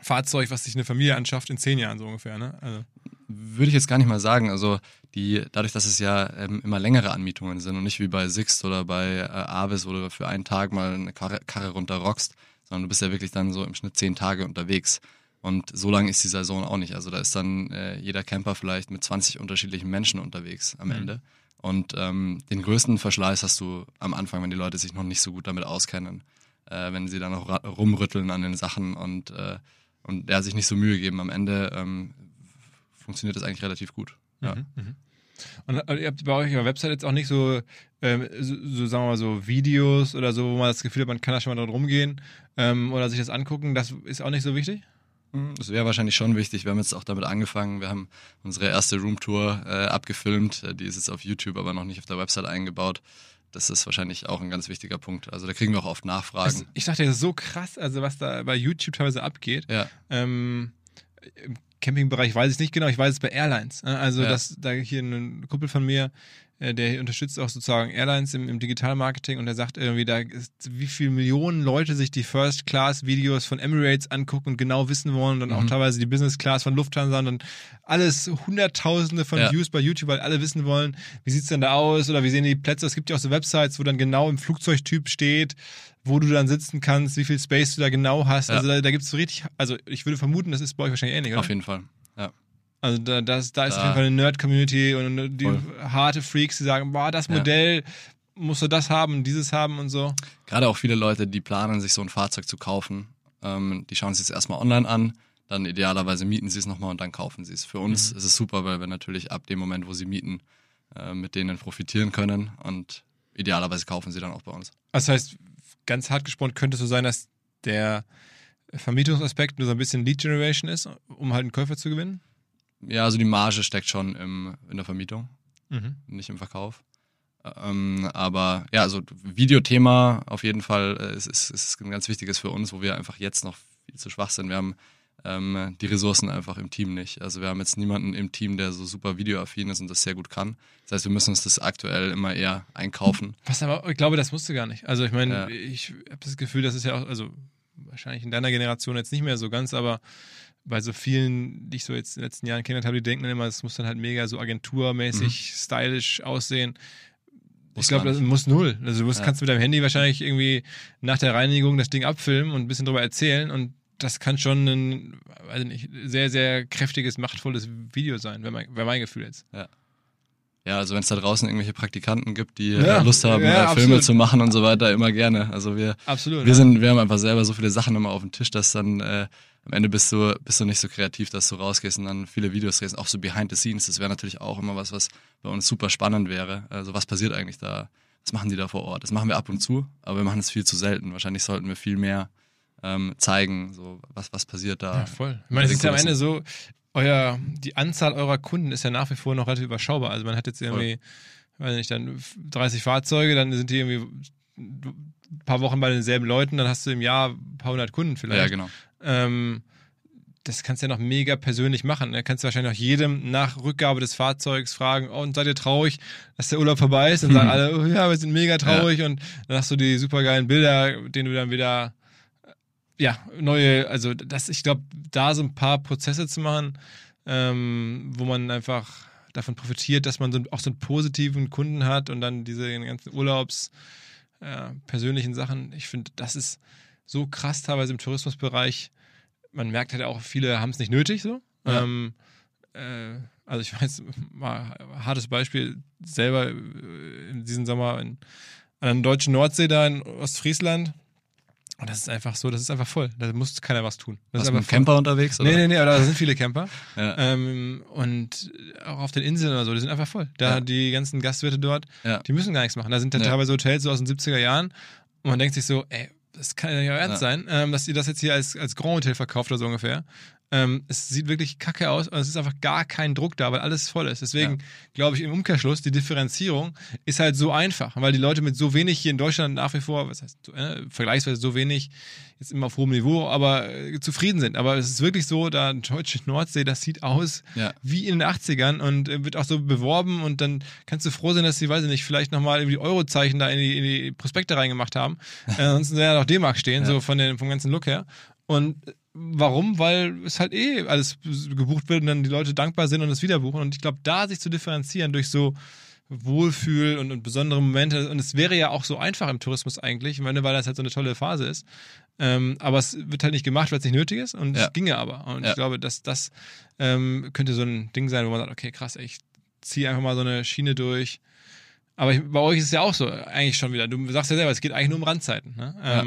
Fahrzeug, was sich eine Familie anschafft, in zehn Jahren so ungefähr, ne? Also, Würde ich jetzt gar nicht mal sagen. Also die, dadurch, dass es ja ähm, immer längere Anmietungen sind und nicht wie bei Sixt oder bei äh, Avis, wo du für einen Tag mal eine Karre, Karre runterrockst, sondern du bist ja wirklich dann so im Schnitt zehn Tage unterwegs. Und so lang ist die Saison auch nicht. Also da ist dann äh, jeder Camper vielleicht mit 20 unterschiedlichen Menschen unterwegs am Ende. Und ähm, den größten Verschleiß hast du am Anfang, wenn die Leute sich noch nicht so gut damit auskennen, äh, wenn sie dann noch rumrütteln an den Sachen und, äh, und ja, sich nicht so Mühe geben. Am Ende ähm, funktioniert das eigentlich relativ gut. Ja. Mhm, mhm. Und äh, ihr habt bei euch auf der Website jetzt auch nicht so, ähm, so, so, sagen wir mal, so Videos oder so, wo man das Gefühl hat, man kann da schon mal dran rumgehen ähm, oder sich das angucken. Das ist auch nicht so wichtig? Mhm, Das wäre wahrscheinlich schon wichtig. Wir haben jetzt auch damit angefangen. Wir haben unsere erste Roomtour äh, abgefilmt. Äh, Die ist jetzt auf YouTube, aber noch nicht auf der Website eingebaut. Das ist wahrscheinlich auch ein ganz wichtiger Punkt. Also da kriegen wir auch oft Nachfragen. Also, ich dachte, das ist so krass, also was da bei YouTube teilweise abgeht. ja, Ähm, Campingbereich weiß ich nicht genau, ich weiß es bei Airlines. ne? Also, Ja. dass da hier ein Kumpel von mir, der unterstützt auch sozusagen Airlines im, im Digitalmarketing und der sagt irgendwie, da ist, wie viele Millionen Leute sich die First-Class-Videos von Emirates angucken und genau wissen wollen und dann auch Mhm. teilweise die Business-Class von Lufthansa und dann alles hunderttausende von Ja. Views bei YouTube, weil alle wissen wollen, wie sieht's denn da aus oder wie sehen die Plätze. Es gibt ja auch so Websites, wo dann genau im Flugzeugtyp steht, wo du dann sitzen kannst, wie viel Space du da genau hast. Ja. Also da, da gibt es so richtig, also ich würde vermuten, das ist bei euch wahrscheinlich ähnlich, oder? auf jeden Fall. Ja. Also da, das, da ist Da- auf jeden Fall eine Nerd-Community und die Voll. harte Freaks, die sagen, boah, das Ja. Modell musst du das haben, dieses haben und so. Gerade auch viele Leute, die planen, sich so ein Fahrzeug zu kaufen, ähm, die schauen sich es erstmal online an, dann idealerweise mieten sie es nochmal und dann kaufen sie es. Für uns ist es super, weil wir natürlich ab dem Moment, wo sie mieten, äh, mit denen profitieren können und idealerweise kaufen sie dann auch bei uns. Das heißt, ganz hart gesprochen könnte es so sein, dass der Vermietungsaspekt nur so ein bisschen Lead Generation ist, um halt einen Käufer zu gewinnen? Ja, also die Marge steckt schon im, in der Vermietung, Mhm. nicht im Verkauf. Ähm, aber ja, also Videothema auf jeden Fall äh, ist, ist, ist ein ganz wichtiges für uns, wo wir einfach jetzt noch viel zu schwach sind. Wir haben ähm, die Ressourcen einfach im Team nicht. Also wir haben jetzt niemanden im Team, der so super videoaffin ist und das sehr gut kann. Das heißt, wir müssen uns das aktuell immer eher einkaufen. Was aber, ich glaube, das musste gar nicht. Also ich meine, Ja. ich habe das Gefühl, das ist ja auch, also wahrscheinlich in deiner Generation jetzt nicht mehr so ganz, aber bei so vielen, die ich so jetzt in den letzten Jahren kennengelernt habe, die denken dann immer, es muss dann halt mega so agenturmäßig, stylisch aussehen. Muss ich glaube, das muss null. Also du musst, Ja. kannst mit deinem Handy wahrscheinlich irgendwie nach der Reinigung das Ding abfilmen und ein bisschen drüber erzählen und das kann schon ein, weiß ich nicht, sehr, sehr kräftiges, machtvolles Video sein, wäre mein, wär mein Gefühl jetzt. Ja, also wenn es da draußen irgendwelche Praktikanten gibt, die Ja, Lust haben, ja, äh, Filme absolut. zu machen und so weiter, immer gerne. Also wir, Absolut. wir ja. sind, wir haben einfach selber so viele Sachen immer auf dem Tisch, dass dann äh, am Ende bist du, bist du nicht so kreativ, dass du rausgehst und dann viele Videos drehst, auch so behind the scenes. Das wäre natürlich auch immer was, was bei uns super spannend wäre. Also was passiert eigentlich da? Was machen die da vor Ort? Das machen wir ab und zu, aber wir machen es viel zu selten. Wahrscheinlich sollten wir viel mehr ähm, zeigen, so was, was passiert da. Ja, voll. Ich meine, es ist ja am. Ende so, euer, die Anzahl eurer Kunden ist ja nach wie vor noch relativ überschaubar. Also man hat jetzt irgendwie, weiß nicht, dann 30 Fahrzeuge, dann sind die irgendwie ein paar Wochen bei denselben Leuten, dann hast du im Jahr ein paar hundert Kunden vielleicht. Ja, genau. ähm, das kannst du ja noch mega persönlich machen. Da kannst du wahrscheinlich auch jedem nach Rückgabe des Fahrzeugs fragen, oh, und seid ihr traurig, dass der Urlaub vorbei ist? Dann sagen alle, oh, ja, wir sind mega traurig und dann hast du die supergeilen Bilder, denen du dann wieder ja, neue, also das, ich glaube, da so ein paar Prozesse zu machen, ähm, wo man einfach davon profitiert, dass man so, auch so einen positiven Kunden hat und dann diese ganzen Urlaubs, äh, persönlichen Sachen. Ich finde, das ist so krass teilweise im Tourismusbereich. Man merkt halt auch, viele haben es nicht nötig so. Ja. Ähm, äh, also ich [laughs] weiß, mal ein hartes Beispiel, selber äh, in diesem Sommer in, an der deutschen Nordsee da in Ostfriesland. Und das ist einfach so, das ist einfach voll. Da muss keiner was tun. Das Warst ist einfach Camper unterwegs? Oder? Nee, nee, nee, aber da sind viele Camper. [laughs] Ja. Ähm, und auch auf den Inseln oder so, die sind einfach voll. Da Ja. die ganzen Gastwirte dort, Ja. die müssen gar nichts machen. Da sind dann teilweise Hotels so aus den 70er Jahren und man denkt sich so, ey, das kann ja nicht euer Ernst sein, ähm, dass ihr das jetzt hier als, als Grand Hotel verkauft oder so ungefähr. Ähm, es sieht wirklich kacke aus und es ist einfach gar kein Druck da, weil alles voll ist. Deswegen glaube ich im Umkehrschluss, die Differenzierung ist halt so einfach, weil die Leute mit so wenig hier in Deutschland nach wie vor, was heißt, äh, vergleichsweise so wenig, jetzt immer auf hohem Niveau, aber äh, zufrieden sind. Aber es ist wirklich so, da deutsche Nordsee, das sieht aus Ja. wie in den 80ern und äh, wird auch so beworben und dann kannst du froh sein, dass sie, weiß ich nicht, vielleicht nochmal irgendwie Eurozeichen da in die, in die Prospekte reingemacht haben. Äh, [laughs] ansonsten wäre ja noch D-Mark stehen, so von den, vom ganzen Look her. Und äh, warum? Weil es halt eh alles gebucht wird und dann die Leute dankbar sind und es wieder buchen. Und ich glaube, da sich zu differenzieren durch so Wohlfühl und, und besondere Momente. Und es wäre ja auch so einfach im Tourismus eigentlich, ich meine, weil das halt so eine tolle Phase ist. Ähm, aber es wird halt nicht gemacht, weil es nicht nötig ist. Und Ja. es ginge aber. Und Ja. ich glaube, dass das ähm, könnte so ein Ding sein, wo man sagt, okay, krass, ey, ich ziehe einfach mal so eine Schiene durch. Aber ich, bei euch ist es ja auch so, eigentlich schon wieder. Du sagst ja selber, es geht eigentlich nur um Randzeiten. Ne? Ja.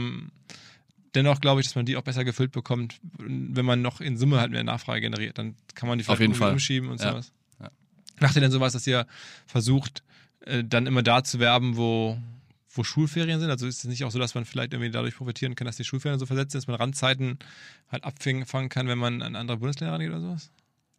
Dennoch glaube ich, dass man die auch besser gefüllt bekommt, wenn man noch in Summe halt mehr Nachfrage generiert. Dann kann man die Auf jeden Fall. umschieben und Ja. sowas. Ja. Macht ihr denn sowas, dass ihr versucht, äh, dann immer da zu werben, wo, wo Schulferien sind? Also ist es nicht auch so, dass man vielleicht irgendwie dadurch profitieren kann, dass die Schulferien so versetzt sind, dass man Randzeiten halt abfangen kann, wenn man an andere Bundesländer rangeht oder sowas?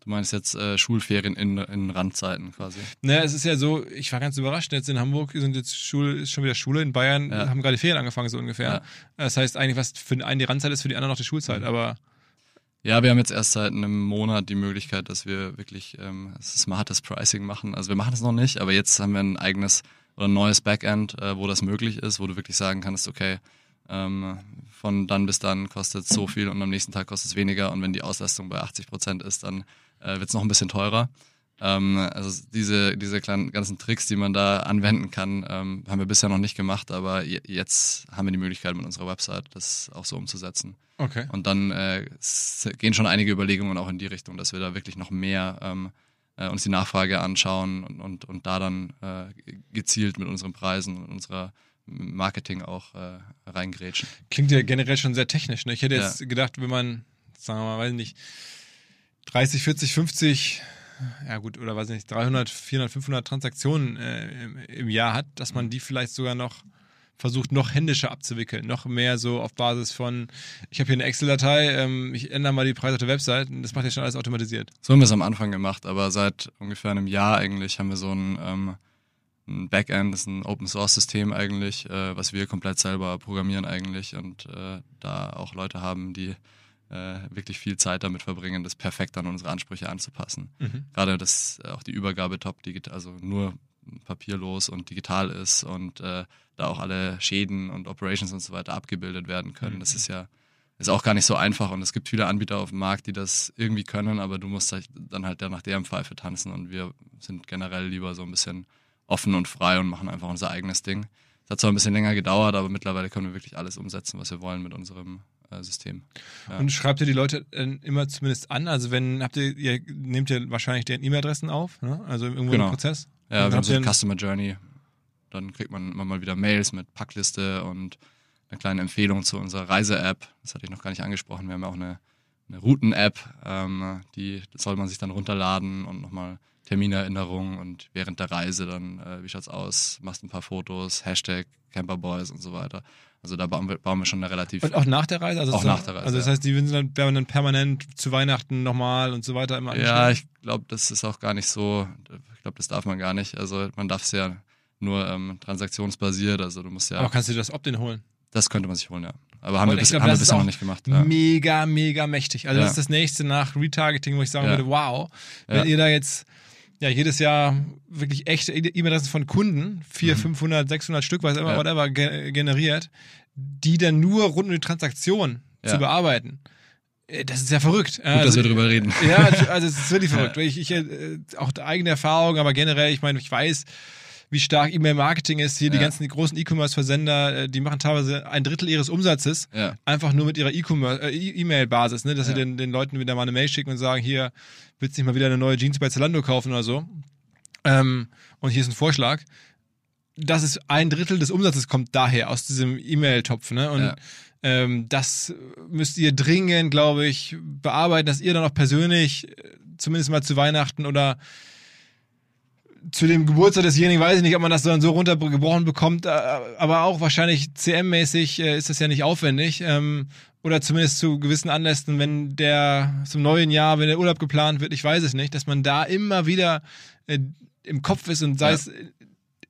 Du meinst jetzt äh, Schulferien in, in Randzeiten quasi. Naja, es ist ja so, ich war ganz überrascht, jetzt in Hamburg sind jetzt Schule, ist schon wieder Schule, in Bayern Ja. haben gerade die Ferien angefangen, so ungefähr. Ja. Das heißt eigentlich, was für den einen die Randzeit ist, für die anderen noch die Schulzeit, Mhm. aber Ja, wir haben jetzt erst seit einem Monat die Möglichkeit, dass wir wirklich ähm, smartes Pricing machen. Also wir machen es noch nicht, aber jetzt haben wir ein eigenes oder ein neues Backend, äh, wo das möglich ist, wo du wirklich sagen kannst, okay, ähm, von dann bis dann kostet es so [clears throat] viel und am nächsten Tag kostet es weniger und wenn die Auslastung bei 80 Prozent ist, dann äh, wird es noch ein bisschen teurer. Ähm, also diese, diese kleinen ganzen Tricks, die man da anwenden kann, ähm, haben wir bisher noch nicht gemacht, aber je- jetzt haben wir die Möglichkeit mit unserer Website, das auch so umzusetzen. okay. Und dann äh, gehen schon einige Überlegungen auch in die Richtung, dass wir da wirklich noch mehr ähm, äh, uns die Nachfrage anschauen und, und, und da dann äh, gezielt mit unseren Preisen und unserer Marketing auch äh, reingrätschen. Klingt ja generell schon sehr technisch. Ne? Ich hätte Ja. jetzt gedacht, wenn man, sagen wir mal, weiß nicht, 30, 40, 50, ja gut, oder weiß nicht, 300, 400, 500 Transaktionen äh, im, im Jahr hat, dass man die vielleicht sogar noch versucht, noch händischer abzuwickeln, noch mehr so auf Basis von, ich habe hier eine Excel-Datei, ähm, ich ändere mal die Preise auf der Website, das macht ja schon alles automatisiert. So haben wir es am Anfang gemacht, aber seit ungefähr einem Jahr eigentlich haben wir so ein, ähm, ein Backend, das ist ein Open Source System eigentlich, äh, was wir komplett selber programmieren eigentlich und äh, da auch Leute haben, die äh, wirklich viel Zeit damit verbringen, das perfekt an unsere Ansprüche anzupassen. Mhm. Gerade dass auch die Übergabe top digital, also nur papierlos und digital ist und äh, da auch alle Schäden und Operations und so weiter abgebildet werden können. Das ist ja ist auch gar nicht so einfach und es gibt viele Anbieter auf dem Markt, die das irgendwie können, aber du musst dann halt nach deren Pfeife tanzen und wir sind generell lieber so ein bisschen offen und frei und machen einfach unser eigenes Ding. Es hat zwar ein bisschen länger gedauert, aber mittlerweile können wir wirklich alles umsetzen, was wir wollen mit unserem äh, System. Ja. Und schreibt ihr die Leute äh, immer zumindest an? Also wenn, habt ihr, ihr nehmt ihr wahrscheinlich deren E-Mail-Adressen auf, ne? also irgendwo Genau. im Prozess? Ja, Und wir haben so eine ein- Customer Journey. Dann kriegt man immer mal wieder Mails mit Packliste und eine kleine Empfehlung zu unserer Reise-App. Das hatte ich noch gar nicht angesprochen. Wir haben ja auch eine, eine Routen-App, ähm, die soll man sich dann runterladen und nochmal Terminerinnerungen und während der Reise dann, äh, wie schaut's aus, machst ein paar Fotos, Hashtag Camperboys und so weiter. Also da bauen wir, bauen wir schon eine relativ Und auch nach der Reise? Also Auch so- nach der Reise, Also das ja. heißt, die werden dann permanent zu Weihnachten nochmal und so weiter immer Ja, angeschrieben? ich glaube, das ist auch gar nicht so, ich glaube, das darf man gar nicht. Also man darf es ja nur ähm, transaktionsbasiert, also du musst ja, Aber kannst du das Opt-in holen? das könnte man sich holen, ja. Aber haben Und wir, bis, glaub, haben wir das ist bisher noch nicht gemacht. Ja. Mega, mega mächtig. Also Ja. das ist das nächste nach Retargeting, wo ich sagen Ja. würde, wow, wenn Ja. ihr da jetzt ja jedes Jahr wirklich echte E-Mail-Adressen von Kunden, 400, 500, 600 Stück, was immer, Mhm. Ja. whatever, ge generiert, die dann nur rund um die Transaktion Ja. zu bearbeiten. Äh, Das ist ja verrückt. Gut, dass wir drüber reden. Ja, also es ist wirklich [laughs] verrückt. Ich, ich, äh, auch eigene Erfahrung, aber generell, ich meine, ich weiß, wie stark E-Mail-Marketing ist. Hier die Ja. ganzen großen E-Commerce-Versender, äh, die machen teilweise ein Drittel ihres Umsatzes Ja. einfach nur mit ihrer E-Commerce- äh, E- E-Mail-Basis, ne? dass sie den, den Leuten wieder mal eine Mail schicken und sagen, hier, willst du nicht mal wieder eine neue Jeans bei Zalando kaufen oder so? Ähm, und hier ist ein Vorschlag. Das ist ein Drittel des Umsatzes kommt daher aus diesem E-Mail-Topf, ne? Und ähm, das müsst ihr dringend, glaube ich, bearbeiten, dass ihr dann auch persönlich, äh, zumindest mal zu Weihnachten oder zu dem Geburtstag desjenigen weiß ich nicht, ob man das dann so runtergebrochen bekommt, äh, aber auch wahrscheinlich CM-mäßig äh, ist das ja nicht aufwendig. Ähm, oder zumindest zu gewissen Anlässen, wenn der zum neuen Jahr, wenn der Urlaub geplant wird, ich weiß es nicht, dass man da immer wieder äh, im Kopf ist und sei Ja. es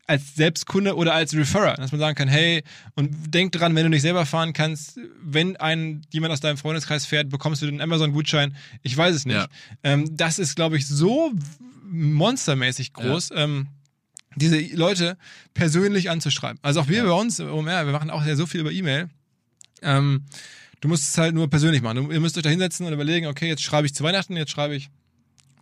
als Selbstkunde oder als Referrer, dass man sagen kann, hey, und denk dran, wenn du nicht selber fahren kannst, wenn ein jemand aus deinem Freundeskreis fährt, bekommst du den Amazon-Gutschein. Ich weiß es nicht. Ja. Ähm, das ist, glaube ich, so monstermäßig groß. Ähm, diese Leute persönlich anzuschreiben. Also auch wir Ja. bei uns, OMR, wir machen auch ja so viel über E-Mail. Ähm, du musst es halt nur persönlich machen. Du, ihr müsst euch da hinsetzen und überlegen, okay, jetzt schreibe ich zu Weihnachten, jetzt schreibe ich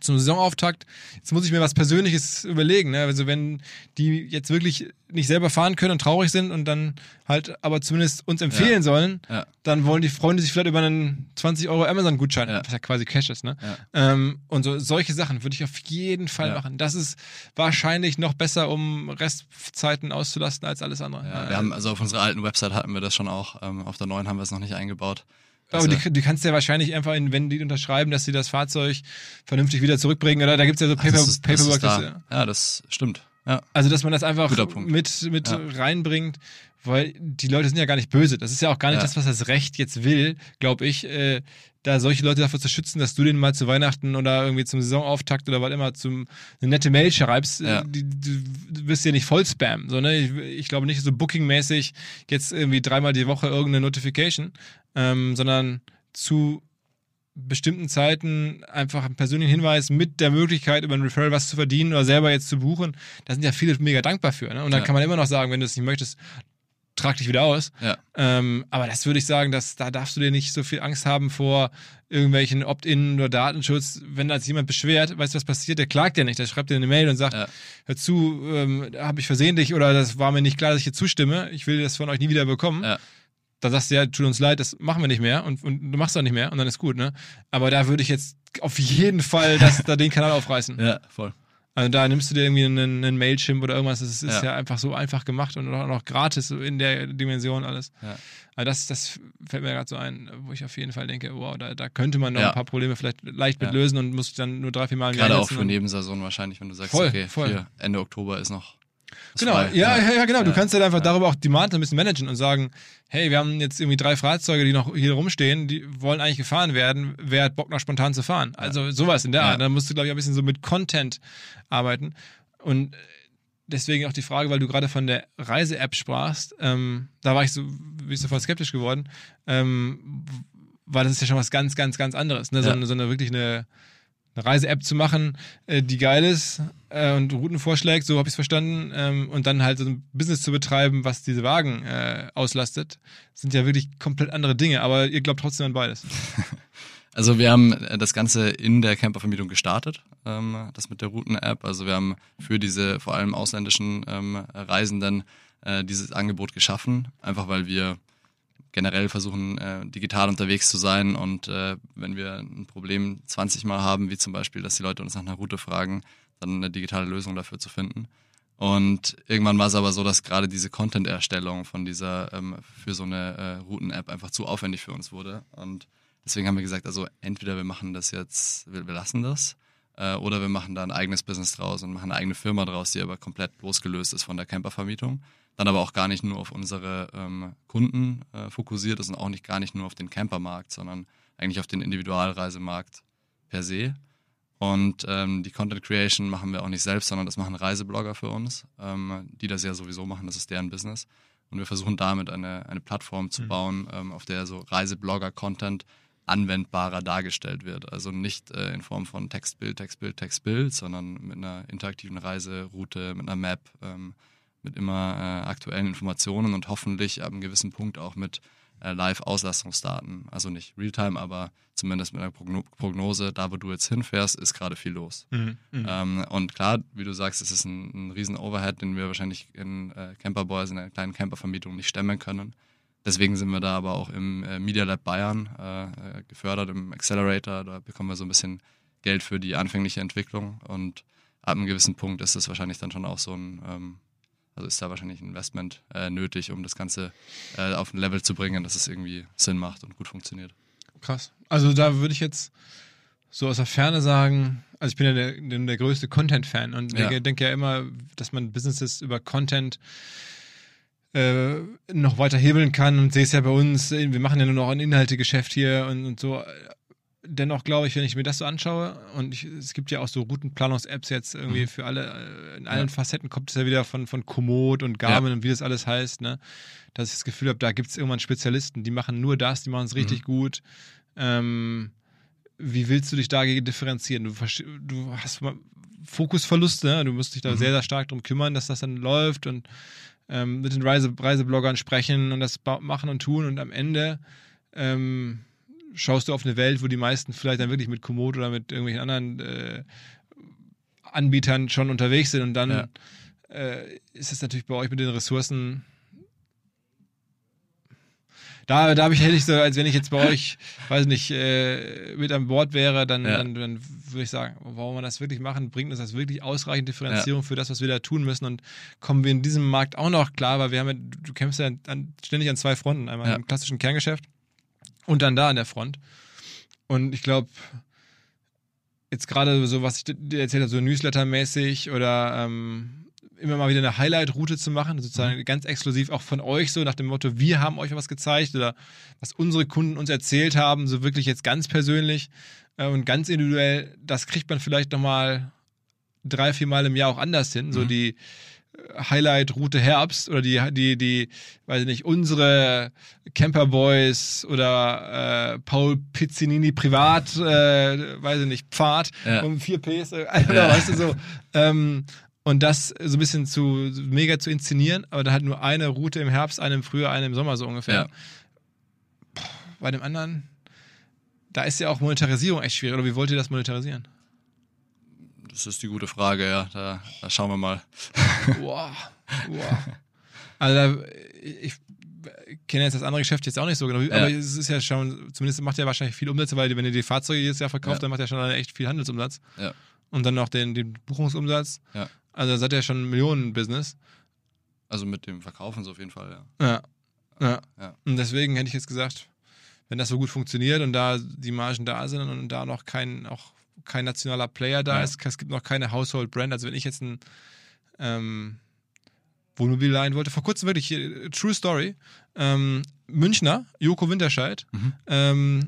zum Saisonauftakt. Jetzt muss ich mir was Persönliches überlegen. Ne? Also wenn die jetzt wirklich nicht selber fahren können und traurig sind und dann halt aber zumindest uns empfehlen Ja. sollen, Ja. dann wollen die Freunde sich vielleicht über einen 20 Euro Amazon-Gutschein, Ja. was ja quasi Cash ist, ne? Ähm, und so solche Sachen würde ich auf jeden Fall machen. Das ist wahrscheinlich noch besser, um Restzeiten auszulasten als alles andere. Wir haben, also auf unserer alten Website hatten wir das schon auch. Ähm, auf der neuen haben wir es noch nicht eingebaut. Aber Also- die, die kannst ja wahrscheinlich einfach, in, wenn die unterschreiben, dass sie das Fahrzeug vernünftig wieder zurückbringen, oder da gibt's ja so Ach, Paper, das ist, das Paperwork. das, da. Ja, das stimmt. Ja. Also, dass man das einfach mit, mit Ja. reinbringt, weil die Leute sind ja gar nicht böse. Das ist ja auch gar nicht Ja. das, was das Recht jetzt will, glaube ich, äh, da solche Leute davor zu schützen, dass du denen mal zu Weihnachten oder irgendwie zum Saisonauftakt oder was immer zum eine nette Mail schreibst. Ja. Äh, Die, du, bist ja nicht voll Spam. So, ne? ich, ich glaube nicht so Booking-mäßig jetzt irgendwie dreimal die Woche irgendeine Notification, ähm, sondern zu bestimmten Zeiten einfach einen persönlichen Hinweis mit der Möglichkeit, über ein Referral was zu verdienen oder selber jetzt zu buchen. Da sind ja viele mega dankbar für. Ne? Und dann Ja. kann man immer noch sagen, wenn du es nicht möchtest, trag dich wieder aus. Ja. Ähm, aber das würde ich sagen, dass da darfst du dir nicht so viel Angst haben vor irgendwelchen Opt-in oder Datenschutz. Wenn da jetzt jemand beschwert, weißt du, was passiert? Der klagt ja nicht. Der schreibt dir eine Mail und sagt, Ja. hör zu, ähm, da habe ich versehentlich oder das war mir nicht klar, dass ich hier zustimme. Ich will das von euch nie wieder bekommen. Ja. Dann sagst du ja, tut uns leid, das machen wir nicht mehr und, und du machst auch nicht mehr und dann ist gut, ne? Aber da würde ich jetzt auf jeden Fall das, da den Kanal aufreißen. [laughs] Ja, voll. Also da nimmst du dir irgendwie einen, einen Mailchimp oder irgendwas. Das ist ja. Ja. einfach so einfach gemacht und auch noch gratis in der Dimension alles. Ja. Also das, das fällt mir gerade so ein, wo ich auf jeden Fall denke, wow, da, da könnte man noch Ja. ein paar Probleme vielleicht leicht mit lösen und muss dann nur drei, vier Mal im Gerade auch für Nebensaison wahrscheinlich, wenn du sagst, Voll, okay, voll. Hier, Ende Oktober ist noch Genau, frei. ja, ja, ja, genau. Du Ja. kannst halt einfach darüber auch Demand ein bisschen managen und sagen, hey, wir haben jetzt irgendwie drei Fahrzeuge, die noch hier rumstehen, die wollen eigentlich gefahren werden. Wer hat Bock noch spontan zu fahren? Also sowas in der Ja. Art. Da musst du, glaube ich, ein bisschen so mit Content arbeiten. Und deswegen auch die Frage, weil du gerade von der Reise-App sprachst, ähm, da war ich so, bin ich sofort skeptisch geworden, ähm, weil das ist ja schon was ganz, ganz, ganz anderes. Ne? So, Ja. eine, so eine wirklich eine, eine Reise-App zu machen, äh, die geil ist äh, und Routen vorschlägt, so habe ich es verstanden, ähm, und dann halt so ein Business zu betreiben, was diese Wagen äh, auslastet, sind ja wirklich komplett andere Dinge, aber ihr glaubt trotzdem an beides. [laughs] Also wir haben das Ganze in der Campervermietung gestartet, ähm, das mit der Routen-App. Also wir haben für diese vor allem ausländischen ähm, Reisenden dieses Angebot geschaffen, einfach weil wir generell versuchen, äh, digital unterwegs zu sein und äh, wenn wir ein Problem 20 Mal haben, wie zum Beispiel, dass die Leute uns nach einer Route fragen, dann eine digitale Lösung dafür zu finden. Und irgendwann war es aber so, dass gerade diese Content-Erstellung von dieser ähm, für so eine äh, Routen-App einfach zu aufwendig für uns wurde. Und deswegen haben wir gesagt, also entweder wir machen das jetzt, wir, wir lassen das, äh, oder wir machen da ein eigenes Business draus und machen eine eigene Firma draus, die aber komplett losgelöst ist von der Campervermietung. Dann aber auch gar nicht nur auf unsere ähm, Kunden äh, fokussiert ist und auch nicht gar nicht nur auf den Campermarkt, sondern eigentlich auf den Individualreisemarkt per se. Und ähm, die Content Creation machen wir auch nicht selbst, sondern das machen Reiseblogger für uns, ähm, die das ja sowieso machen, das ist deren Business. Und wir versuchen damit eine, eine Plattform zu bauen, ähm, auf der so Reiseblogger-Content anwendbarer dargestellt wird. Also nicht äh, in Form von Textbild, Textbild, Textbild, sondern mit einer interaktiven Reiseroute, mit einer Map, ähm, mit immer äh, aktuellen Informationen und hoffentlich ab einem gewissen Punkt auch mit äh, Live-Auslastungsdaten. Also nicht Realtime, aber zumindest mit einer Progno Prognose, da wo du jetzt hinfährst, ist gerade viel los. Ähm, und klar, wie du sagst, es ist ein, ein riesen Overhead, den wir wahrscheinlich in äh, Camperboys, in einer kleinen Campervermietung nicht stemmen können. Deswegen sind wir da aber auch im äh, Media Lab Bayern äh, äh, gefördert, im Accelerator. Da bekommen wir so ein bisschen Geld für die anfängliche Entwicklung. Und ab einem gewissen Punkt ist es wahrscheinlich dann schon auch so ein, ähm, also ist da wahrscheinlich ein Investment äh, nötig, um das Ganze äh, auf ein Level zu bringen, dass es irgendwie Sinn macht und gut funktioniert. Krass. Also da würde ich jetzt so aus der Ferne sagen, also ich bin ja der, der, größte Content-Fan und Ja. denke, denke ja immer, dass man Businesses über Content äh, noch weiter hebeln kann und sehe es ja bei uns, wir machen ja nur noch ein Inhaltegeschäft hier und, und so. Dennoch glaube ich, wenn ich mir das so anschaue und ich, es gibt ja auch so Routenplanungs-Apps jetzt irgendwie für alle, äh, in allen Ja. Facetten kommt es ja wieder von, von Komoot und Garmin und wie das alles heißt, ne? dass ich das Gefühl habe, da gibt es irgendwann Spezialisten, die machen nur das, die machen es richtig gut. Ähm, wie willst du dich dagegen differenzieren? Du, du hast Fokusverluste, ne? du musst dich da sehr, sehr stark drum kümmern, dass das dann läuft und ähm, mit den Reise Reisebloggern sprechen und das machen und tun und am Ende ähm, schaust du auf eine Welt, wo die meisten vielleicht dann wirklich mit Komoot oder mit irgendwelchen anderen äh, Anbietern schon unterwegs sind und dann Ja. äh, ist es natürlich bei euch mit den Ressourcen da, da habe ich, hätte ich so, als wenn ich jetzt bei euch, weiß nicht, äh, mit an Bord wäre, dann, Ja. dann, dann würde ich sagen, wollen wir das wirklich machen? Bringt uns das wirklich ausreichend Differenzierung für das, was wir da tun müssen? Und kommen wir in diesem Markt auch noch klar, weil wir haben ja, du kämpfst ja an, ständig an zwei Fronten. Einmal Ja. im klassischen Kerngeschäft und dann da an der Front. Und ich glaube, jetzt gerade so, was ich dir erzählt habe, so Newsletter-mäßig oder ähm, immer mal wieder eine Highlight-Route zu machen, sozusagen ganz exklusiv auch von euch, so nach dem Motto, wir haben euch was gezeigt oder was unsere Kunden uns erzählt haben, so wirklich jetzt ganz persönlich äh, und ganz individuell, das kriegt man vielleicht nochmal drei, vier Mal im Jahr auch anders hin. So Mhm. die äh, Highlight-Route Herbst oder die, die, die, weiß ich nicht, unsere Camperboys oder äh, Paul Pizzinini Privat, äh, weiß ich nicht, Pfad Ja. um vier Ps, äh, [laughs] oder, weißt du so. Ähm, und das so ein bisschen zu mega zu inszenieren, aber dann halt nur eine Route im Herbst, eine im Frühjahr, eine im Sommer so ungefähr. Ja. Puh, bei dem anderen, da ist ja auch Monetarisierung echt schwierig. Oder wie wollt ihr das monetarisieren? Das ist die gute Frage, ja. Da, da schauen wir mal. Boah, [laughs] boah. Also da, ich kenne jetzt das andere Geschäft jetzt auch nicht so genau, aber Ja. es ist ja schon, zumindest macht ihr wahrscheinlich viel Umsätze, weil wenn ihr die Fahrzeuge jedes Jahr verkauft, Ja. dann macht ihr schon echt viel Handelsumsatz. Ja. Und dann noch den, den Buchungsumsatz. Ja. Also da seid ihr schon ein Millionen-Business. Also mit dem Verkaufen so auf jeden Fall, ja. Ja. ja. Ja. Und deswegen hätte ich jetzt gesagt, wenn das so gut funktioniert und da die Margen da sind und da noch kein, auch kein nationaler Player da Ja. ist, es gibt noch keine Household Brand. Also wenn ich jetzt ein, ähm, Wohnmobil leihen wollte. Vor kurzem wirklich, äh, True Story. Ähm, Münchner, Joko Winterscheid, Mhm. ähm,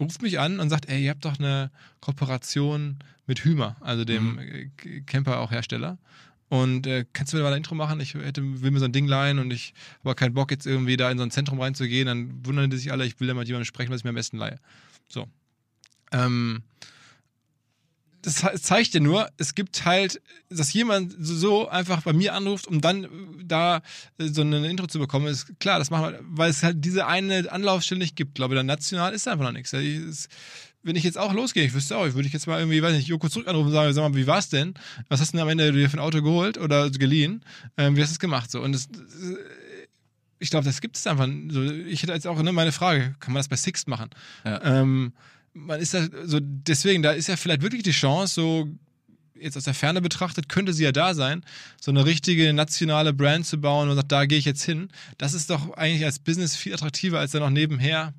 ruft mich an und sagt, ey, ihr habt doch eine Kooperation mit Hümer, also dem Mhm. äh, Camper auch Hersteller. Und äh, kannst du mir mal ein Intro machen? Ich hätte, will mir so ein Ding leihen und ich habe aber keinen Bock, jetzt irgendwie da in so ein Zentrum reinzugehen. Dann wundern die sich alle, ich will da mal jemandem sprechen, was ich mir am besten leihe. So. Ähm, das ze- zeigt ja nur, es gibt halt, dass jemand so einfach bei mir anruft, um dann äh, da äh, so eine Intro zu bekommen, ist klar, das machen wir, weil es halt diese eine Anlaufstelle nicht gibt. Ich glaube, dann national ist einfach noch nichts. Wenn ich jetzt auch losgehe, ich wüsste auch, ich würde ich jetzt mal irgendwie, weiß nicht, Joko zurück anrufen und sagen, sag mal, wie war's denn? Was hast du denn am Ende dir für ein Auto geholt oder geliehen? Ähm, wie hast du es gemacht? So, und das, äh, ich glaube, das gibt es einfach. Ich hätte jetzt auch ne, meine Frage, kann man das bei Sixt machen? Ja. Ähm, man ist da so, deswegen, da ist ja vielleicht wirklich die Chance, so jetzt aus der Ferne betrachtet, könnte sie ja da sein, so eine richtige nationale Brand zu bauen und sagt, da gehe ich jetzt hin. Das ist doch eigentlich als Business viel attraktiver, als dann noch nebenher.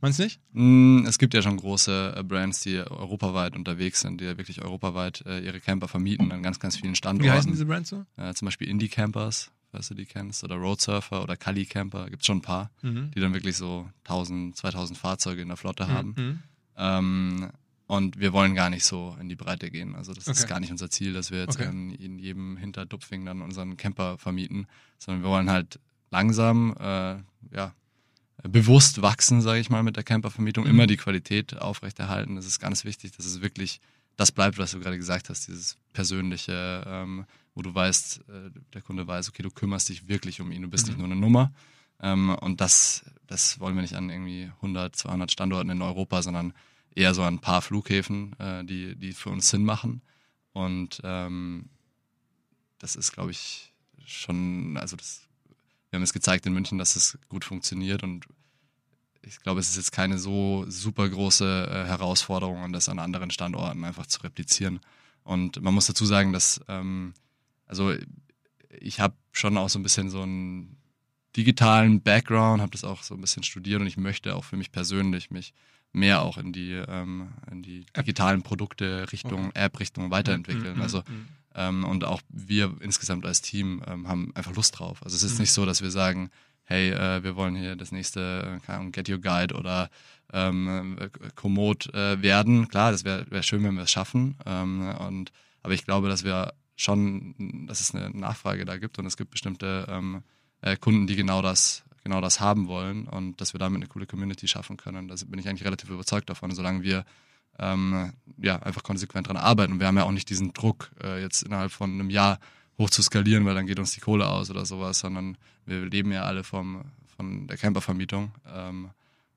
Meinst du nicht? Mm, Es gibt ja schon große äh, Brands, die europaweit unterwegs sind, die ja wirklich europaweit äh, ihre Camper vermieten an ganz, ganz vielen Standorten. Wie heißen diese Brands so? Äh, zum Beispiel Indie Campers, falls du die kennst, oder Road Surfer oder Kali Camper, gibt's schon ein paar, Mhm. die dann wirklich so 1000, 2000 Fahrzeuge in der Flotte haben. Mhm. Ähm, und wir wollen gar nicht so in die Breite gehen. Also das ist Okay. gar nicht unser Ziel, dass wir jetzt Okay. in, in jedem Hinterdupfing dann unseren Camper vermieten, sondern wir wollen halt langsam, äh, ja, bewusst wachsen, sage ich mal, mit der Campervermietung, Mhm. immer die Qualität aufrechterhalten. Das ist ganz wichtig, dass es wirklich das bleibt, was du gerade gesagt hast, dieses persönliche, ähm, wo du weißt, äh, der Kunde weiß, okay, du kümmerst dich wirklich um ihn, du bist Mhm. nicht nur eine Nummer. Ähm, und das, das wollen wir nicht an irgendwie 100, 200 Standorten in Europa, sondern eher so an ein paar Flughäfen, äh, die, die für uns Sinn machen. Und ähm, das ist, glaube ich, schon, also das, wir haben es gezeigt in München, dass es gut funktioniert und ich glaube, es ist jetzt keine so super große äh, Herausforderung, das an anderen Standorten einfach zu replizieren. Und man muss dazu sagen, dass, ähm, also ich habe schon auch so ein bisschen so einen digitalen Background, habe das auch so ein bisschen studiert und ich möchte auch für mich persönlich mich mehr auch in die, ähm, in die digitalen Produkte Richtung App-Richtung weiterentwickeln. Mhm, Also mhm. ähm, und auch wir insgesamt als Team ähm, haben einfach Lust drauf. Also es ist nicht so, dass wir sagen, hey, äh, wir wollen hier das nächste, äh, Get Your Guide oder ähm, äh, Komoot äh, werden. Klar, das wäre wär schön, wenn wir es schaffen. Ähm, und, aber ich glaube, dass wir schon, dass es eine Nachfrage da gibt und es gibt bestimmte ähm, äh, Kunden, die genau das, genau das haben wollen und dass wir damit eine coole Community schaffen können. Da bin ich eigentlich relativ überzeugt davon, solange wir ähm, ja, einfach konsequent dran arbeiten. Und wir haben ja auch nicht diesen Druck, äh, jetzt innerhalb von einem Jahr hoch zu skalieren, weil dann geht uns die Kohle aus oder sowas, sondern wir leben ja alle vom, von der Campervermietung ähm,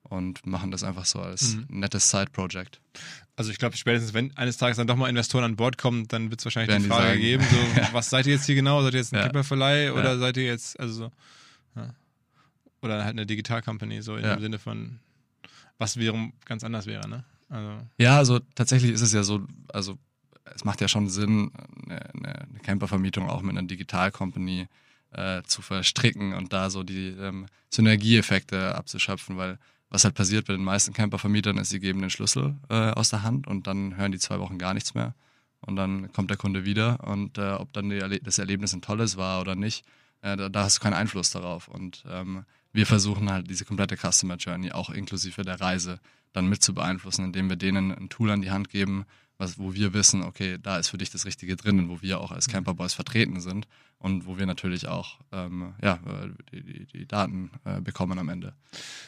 und machen das einfach so als Mhm. nettes Side-Project. Also ich glaube, spätestens wenn eines Tages dann doch mal Investoren an Bord kommen, dann wird es wahrscheinlich Werden die die Frage sagen. geben, so, [laughs] was seid ihr jetzt hier genau? Seid ihr jetzt ein Ja. Camperverleih oder Ja. seid ihr jetzt, also so, ja. oder halt eine Digital-Company, so in Ja. dem Sinne von, was wiederum ganz anders wäre, ne? Also, Ja, also tatsächlich ist es ja so, also es macht ja schon Sinn, eine, eine, Campervermietung auch mit einer Digital-Company äh, zu verstricken und da so die ähm, Synergieeffekte abzuschöpfen, weil was halt passiert bei den meisten Campervermietern ist, sie geben den Schlüssel äh, aus der Hand und dann hören die zwei Wochen gar nichts mehr und dann kommt der Kunde wieder und äh, ob dann Erle das Erlebnis ein tolles war oder nicht, äh, da, da hast du keinen Einfluss darauf und ähm, wir versuchen halt diese komplette Customer Journey auch inklusive der Reise dann mit zu beeinflussen, indem wir denen ein Tool an die Hand geben, was, wo wir wissen, okay, da ist für dich das Richtige drin und wo wir auch als Camperboys vertreten sind und wo wir natürlich auch ähm, ja, äh, die, die, die Daten äh, bekommen am Ende.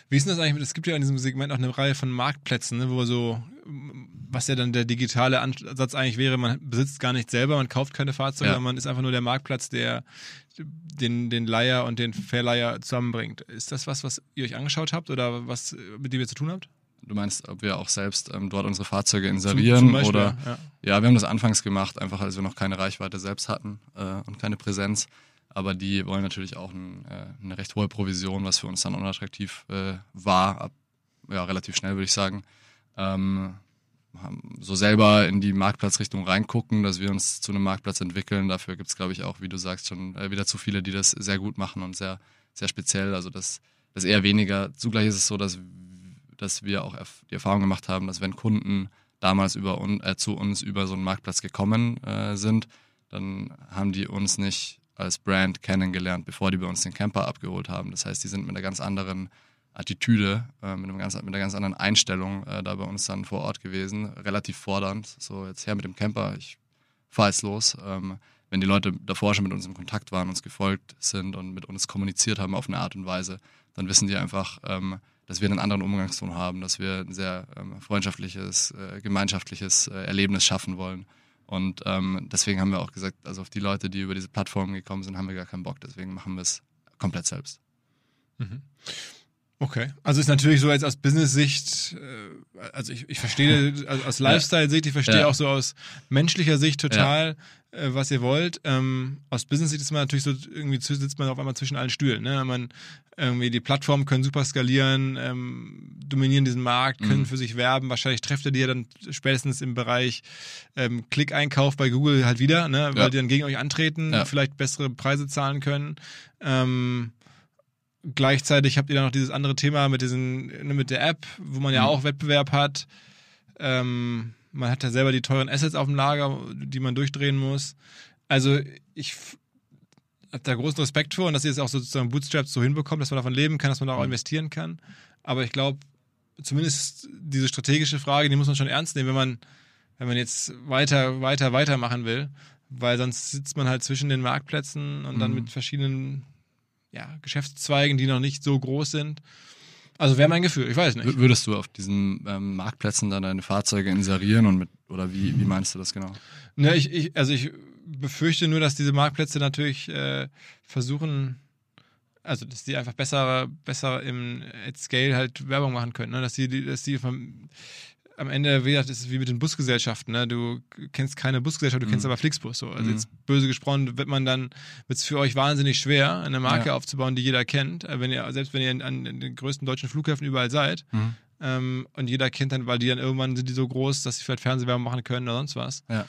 Wie ist denn das eigentlich? Es gibt ja in diesem Segment auch eine Reihe von Marktplätzen, ne, wo so, was ja dann der digitale Ansatz eigentlich wäre, man besitzt gar nicht selber, man kauft keine Fahrzeuge, Ja. sondern man ist einfach nur der Marktplatz, der den, den Leiher und den Verleiher zusammenbringt. Ist das was, was ihr euch angeschaut habt oder was, mit dem ihr zu tun habt? Du meinst, ob wir auch selbst ähm, dort unsere Fahrzeuge inserieren zum Beispiel, oder ja. Ja, wir haben das anfangs gemacht, einfach als wir noch keine Reichweite selbst hatten äh, und keine Präsenz. Aber die wollen natürlich auch ein, äh, eine recht hohe Provision, was für uns dann unattraktiv äh, war. Ab, ja, relativ schnell würde ich sagen. Ähm, so selber in die Marktplatzrichtung reingucken, dass wir uns zu einem Marktplatz entwickeln. Dafür gibt es, glaube ich, auch, wie du sagst, schon äh, wieder zu viele, die das sehr gut machen und sehr, sehr speziell. Also das, das eher weniger. Zugleich ist es so, dass, dass wir auch die Erfahrung gemacht haben, dass wenn Kunden damals über äh, zu uns über so einen Marktplatz gekommen äh, sind, dann haben die uns nicht als Brand kennengelernt, bevor die bei uns den Camper abgeholt haben. Das heißt, die sind mit einer ganz anderen Attitüde, äh, mit, ganz, mit einer ganz anderen Einstellung äh, da bei uns dann vor Ort gewesen, relativ fordernd. So, jetzt her mit dem Camper, ich fahre jetzt los. Ähm, wenn die Leute davor schon mit uns in Kontakt waren, uns gefolgt sind und mit uns kommuniziert haben auf eine Art und Weise, dann wissen die einfach, ähm, dass wir einen anderen Umgangston haben, dass wir ein sehr ähm, freundschaftliches, äh, gemeinschaftliches äh, Erlebnis schaffen wollen. Und ähm, deswegen haben wir auch gesagt, also auf die Leute, die über diese Plattform gekommen sind, haben wir gar keinen Bock. Deswegen machen wir es komplett selbst. Mhm. Okay, also ist natürlich so jetzt aus Business-Sicht, äh, also ich, ich verstehe also aus Lifestyle-Sicht, ich verstehe ja. auch so aus menschlicher Sicht total, ja. äh, was ihr wollt. Ähm, aus Business-Sicht ist man natürlich so, irgendwie sitzt man auf einmal zwischen allen Stühlen. Ne? Man, irgendwie die Plattformen können super skalieren, ähm, dominieren diesen Markt, können mhm. für sich werben. Wahrscheinlich trefft ihr die ja dann spätestens im Bereich ähm, Klick-Einkauf bei Google halt wieder, ne? weil ja. die dann gegen euch antreten, vielleicht bessere Preise zahlen können. Ähm, Gleichzeitig habt ihr dann noch dieses andere Thema mit diesen, ne, mit der App, wo man ja mhm. auch Wettbewerb hat. Ähm, man hat ja selber die teuren Assets auf dem Lager, die man durchdrehen muss. Also ich habe da großen Respekt vor und dass ihr es auch sozusagen Bootstraps so hinbekommt, dass man davon leben kann, dass man da auch mhm. investieren kann. Aber ich glaube, zumindest diese strategische Frage, die muss man schon ernst nehmen, wenn man, wenn man jetzt weiter, weiter, weitermachen will, weil sonst sitzt man halt zwischen den Marktplätzen und dann mhm. mit verschiedenen ja, Geschäftszweigen, die noch nicht so groß sind. Also wäre mein Gefühl, ich weiß nicht. Würdest du auf diesen ähm, Marktplätzen dann deine Fahrzeuge inserieren und mit, oder wie, wie meinst du das genau? Ne, ich, ich, also ich befürchte nur, dass diese Marktplätze natürlich äh, versuchen, also dass die einfach besser, besser im at Scale halt Werbung machen können, ne? dass die, dass die vom, am Ende, wie gesagt, ist es wie mit den Busgesellschaften. Ne? Du kennst keine Busgesellschaft, du mhm. kennst aber Flixbus. So. Also mhm. jetzt böse gesprochen, wird man dann, wird es für euch wahnsinnig schwer, eine Marke ja. aufzubauen, die jeder kennt. Äh, wenn ihr, selbst wenn ihr an, den größten deutschen Flughäfen überall seid. Mhm. Ähm, und jeder kennt dann, weil die dann irgendwann sind die so groß, dass sie vielleicht Fernsehwerbung machen können oder sonst was. Ja.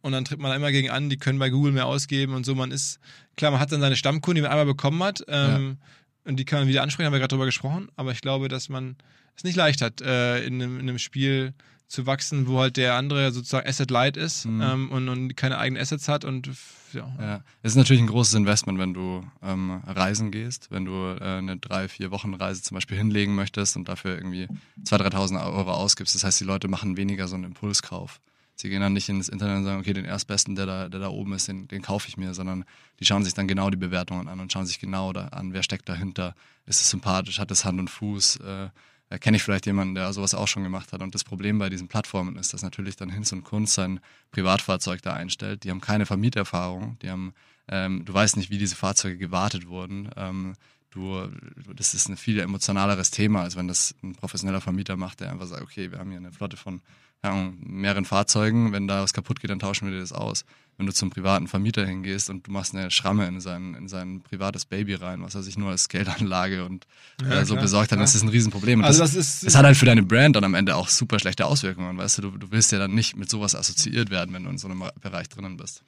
Und dann tritt man da immer gegen an, die können bei Google mehr ausgeben und so. Man ist, klar, man hat dann seine Stammkunden, die man einmal bekommen hat. Ähm, ja. Und die kann man wieder ansprechen, haben wir gerade drüber gesprochen. Aber ich glaube, dass man es nicht leicht hat, äh, in, einem, in, einem, Spiel zu wachsen, wo halt der andere sozusagen Asset Light ist mhm. ähm, und, und, keine eigenen Assets hat und ja. ja. Es ist natürlich ein großes Investment, wenn du ähm, reisen gehst, wenn du äh, eine drei, vier Wochen Reise zum Beispiel hinlegen möchtest und dafür irgendwie 2.000, 3.000 Euro ausgibst. Das heißt, die Leute machen weniger so einen Impulskauf. Sie gehen dann nicht ins Internet und sagen, okay, den Erstbesten, der da, der da oben ist, den, den kaufe ich mir, sondern die schauen sich dann genau die Bewertungen an und schauen sich genau da an, wer steckt dahinter, ist es sympathisch, hat es Hand und Fuß, äh, äh, kenne ich vielleicht jemanden, der sowas auch schon gemacht hat. Und das Problem bei diesen Plattformen ist, dass natürlich dann Hinz und Kunz sein Privatfahrzeug da einstellt. Die haben keine Vermieterfahrung, die haben, ähm, du weißt nicht, wie diese Fahrzeuge gewartet wurden. Ähm, du, das ist ein viel emotionaleres Thema, als wenn das ein professioneller Vermieter macht, der einfach sagt, okay, wir haben hier eine Flotte von ja, mehreren Fahrzeugen, wenn da was kaputt geht, dann tauschen wir das aus. Wenn du zum privaten Vermieter hingehst und du machst eine Schramme in sein, in sein privates Baby rein, was er sich nur als Geldanlage und ja, äh, so klar, besorgt hat, dann ist das ein Riesenproblem. Und also das, das, ist, das hat halt für deine Brand dann am Ende auch super schlechte Auswirkungen, weißt du, du, du willst ja dann nicht mit sowas assoziiert werden, wenn du in so einem Bereich drinnen bist.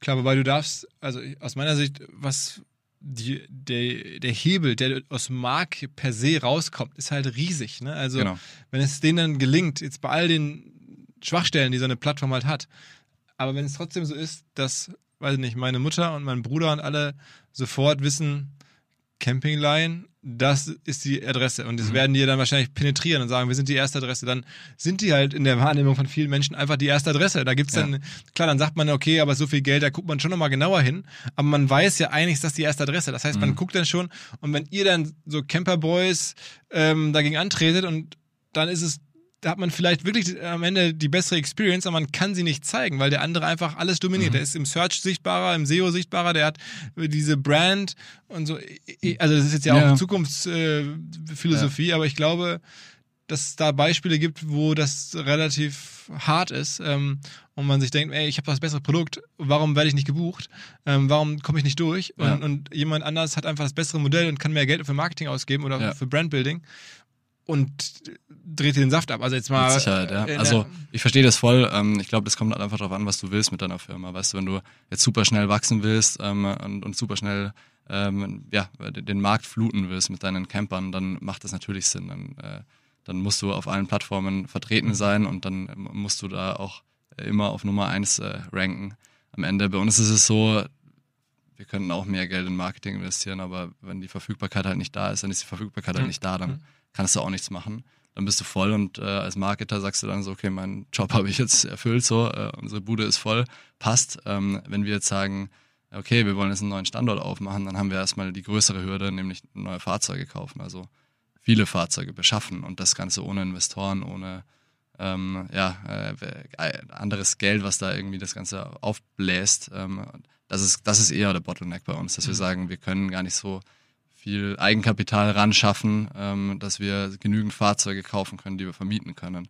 Klar, wobei du darfst, also aus meiner Sicht, was die, der, der Hebel, der aus Mark per se rauskommt, ist halt riesig. Ne? Also genau. wenn es denen dann gelingt, jetzt bei all den Schwachstellen, die so eine Plattform halt hat. Aber wenn es trotzdem so ist, dass, weiß ich nicht, meine Mutter und mein Bruder und alle sofort wissen, Campingline, das ist die Adresse. Und das mhm. werden die dann wahrscheinlich penetrieren und sagen, wir sind die erste Adresse. Dann sind die halt in der Wahrnehmung von vielen Menschen einfach die erste Adresse. Da gibt's dann, ja. klar, dann sagt man, okay, aber so viel Geld, da guckt man schon nochmal genauer hin. Aber man weiß ja eigentlich, ist das die erste Adresse. Das heißt, mhm. man guckt dann schon und wenn ihr dann so Camperboys ähm, dagegen antretet und dann ist es da hat man vielleicht wirklich am Ende die bessere Experience, aber man kann sie nicht zeigen, weil der andere einfach alles dominiert. Mhm. Der ist im Search sichtbarer, im SEO sichtbarer, der hat diese Brand und so. Also das ist jetzt ja, ja. auch Zukunftsphilosophie, ja. aber ich glaube, dass es da Beispiele gibt, wo das relativ hart ist ähm, und man sich denkt, ey, ich habe das bessere Produkt, warum werde ich nicht gebucht? Ähm, warum komme ich nicht durch? Und, ja. und, jemand anders hat einfach das bessere Modell und kann mehr Geld für Marketing ausgeben oder für Brandbuilding und dreht den Saft ab. Also jetzt mal. Mit Sicherheit, ja. Also ich verstehe das voll. Ähm, ich glaube, das kommt halt einfach darauf an, was du willst mit deiner Firma. Weißt du, wenn du jetzt super schnell wachsen willst ähm, und, und super schnell ähm, ja, den Markt fluten willst mit deinen Campern, dann macht das natürlich Sinn. Dann, äh, dann musst du auf allen Plattformen vertreten sein und dann musst du da auch immer auf Nummer eins äh, ranken. Am Ende bei uns ist es so, wir könnten auch mehr Geld in Marketing investieren, aber wenn die Verfügbarkeit halt nicht da ist, dann ist die Verfügbarkeit halt nicht da, dann kannst du auch nichts machen. Dann bist du voll und äh, als Marketer sagst du dann so, okay, meinen Job [laughs] habe ich jetzt erfüllt, so, äh, unsere Bude ist voll, passt. Ähm, wenn wir jetzt sagen, okay, wir wollen jetzt einen neuen Standort aufmachen, dann haben wir erstmal die größere Hürde, nämlich neue Fahrzeuge kaufen, also viele Fahrzeuge beschaffen und das Ganze ohne Investoren, ohne ähm, ja, äh, anderes Geld, was da irgendwie das Ganze aufbläst. Ähm, das, ist, das ist eher der Bottleneck bei uns, dass wir mhm. sagen, wir können gar nicht so viel Eigenkapital ran schaffen, ähm, dass wir genügend Fahrzeuge kaufen können, die wir vermieten können.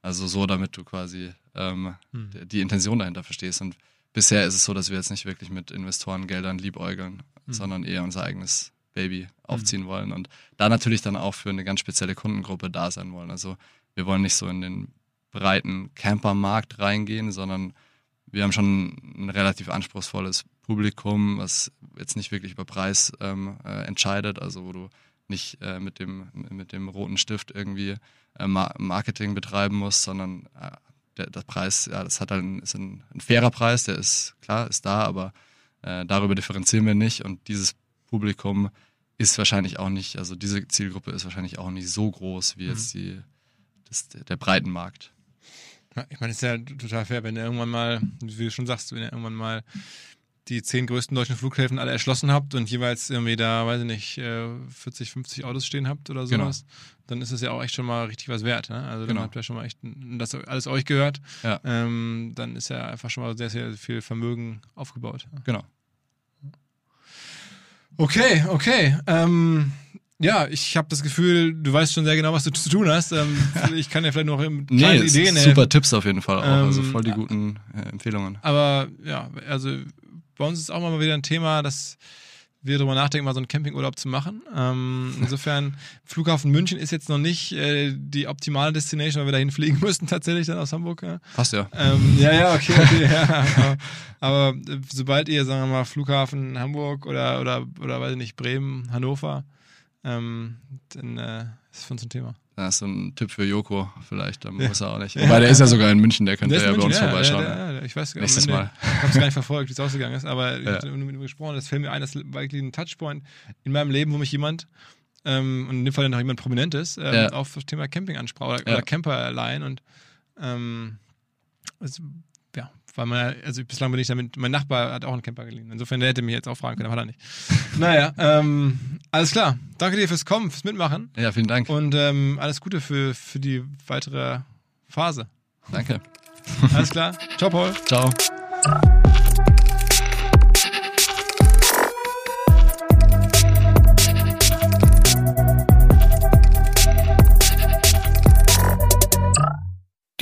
Also so, damit du quasi ähm, mhm. die Intention dahinter verstehst. Und bisher ist es so, dass wir jetzt nicht wirklich mit Investorengeldern liebäugeln, mhm. sondern eher unser eigenes Baby aufziehen mhm. wollen und da natürlich dann auch für eine ganz spezielle Kundengruppe da sein wollen. Also wir wollen nicht so in den breiten Campermarkt reingehen, sondern wir haben schon ein relativ anspruchsvolles Publikum, was jetzt nicht wirklich über Preis ähm, äh, entscheidet, also wo du nicht äh, mit, dem, mit dem roten Stift irgendwie äh, Marketing betreiben musst, sondern äh, der, der Preis, ja, das hat halt ein, ist ein, ein, fairer Preis, der ist klar, ist da, aber äh, darüber differenzieren wir nicht und dieses Publikum ist wahrscheinlich auch nicht, also diese Zielgruppe ist wahrscheinlich auch nicht so groß wie jetzt mhm. die, das, der Breitenmarkt. Ja, ich meine, es ist ja total fair, wenn ihr irgendwann mal, wie du schon sagst, wenn ihr irgendwann mal die zehn größten deutschen Flughäfen alle erschlossen habt und jeweils irgendwie da, weiß ich nicht, 40, äh, 50 Autos stehen habt oder genau. sowas, genau. dann ist es ja auch echt schon mal richtig was wert. Ne? Also dann genau. habt ihr schon mal echt, das alles euch gehört, ja. ähm, dann ist ja einfach schon mal sehr, sehr viel Vermögen aufgebaut. Genau. Okay, okay. Ähm, ja, ich habe das Gefühl, du weißt schon sehr genau, was du zu tun hast. Ähm, [laughs] ich kann dir vielleicht noch mit kleinen nee, Ideen helfen. Super Tipps auf jeden Fall auch. Ähm, also voll die guten äh, Empfehlungen. Aber ja, also bei uns ist auch mal wieder ein Thema, dass wir darüber nachdenken, mal so einen Campingurlaub zu machen. Ähm, insofern, [laughs] Flughafen München ist jetzt noch nicht äh, die optimale Destination, weil wir dahin fliegen [laughs] müssten tatsächlich dann aus Hamburg. Ja. Passt ja. Ähm, ja, ja, okay, okay [laughs] ja. Aber, aber, sobald ihr, sagen wir mal, Flughafen Hamburg oder, oder, oder weiß ich nicht, Bremen, Hannover, ähm, dann äh, ist es für uns ein Thema. Das ist so ein Tipp für Joko vielleicht, dann muss er auch nicht. Wobei der ist ja sogar in München, der könnte der ja bei uns ja, vorbeischauen. Der, der, ich weiß Nächstes Mal. Ich habe es gar nicht verfolgt, wie es ausgegangen ist, aber ich habe mit ihm gesprochen, das fällt mir ein, das war wirklich ein Touchpoint in meinem Leben, wo mich jemand, ähm, und in dem Fall dann auch jemand Prominentes, ähm, auf das Thema Camping ansprach oder, oder Camper allein und ähm, es weil man, also bislang bin ich damit, mein Nachbar hat auch einen Camper geliehen. Insofern, der hätte mich jetzt auch fragen können, aber hat er nicht. [laughs] naja, ähm, alles klar. Danke dir fürs Kommen, fürs Mitmachen. Ja, vielen Dank. Und ähm, alles Gute für, für die weitere Phase. Danke. Alles klar. Ciao, Paul. Ciao.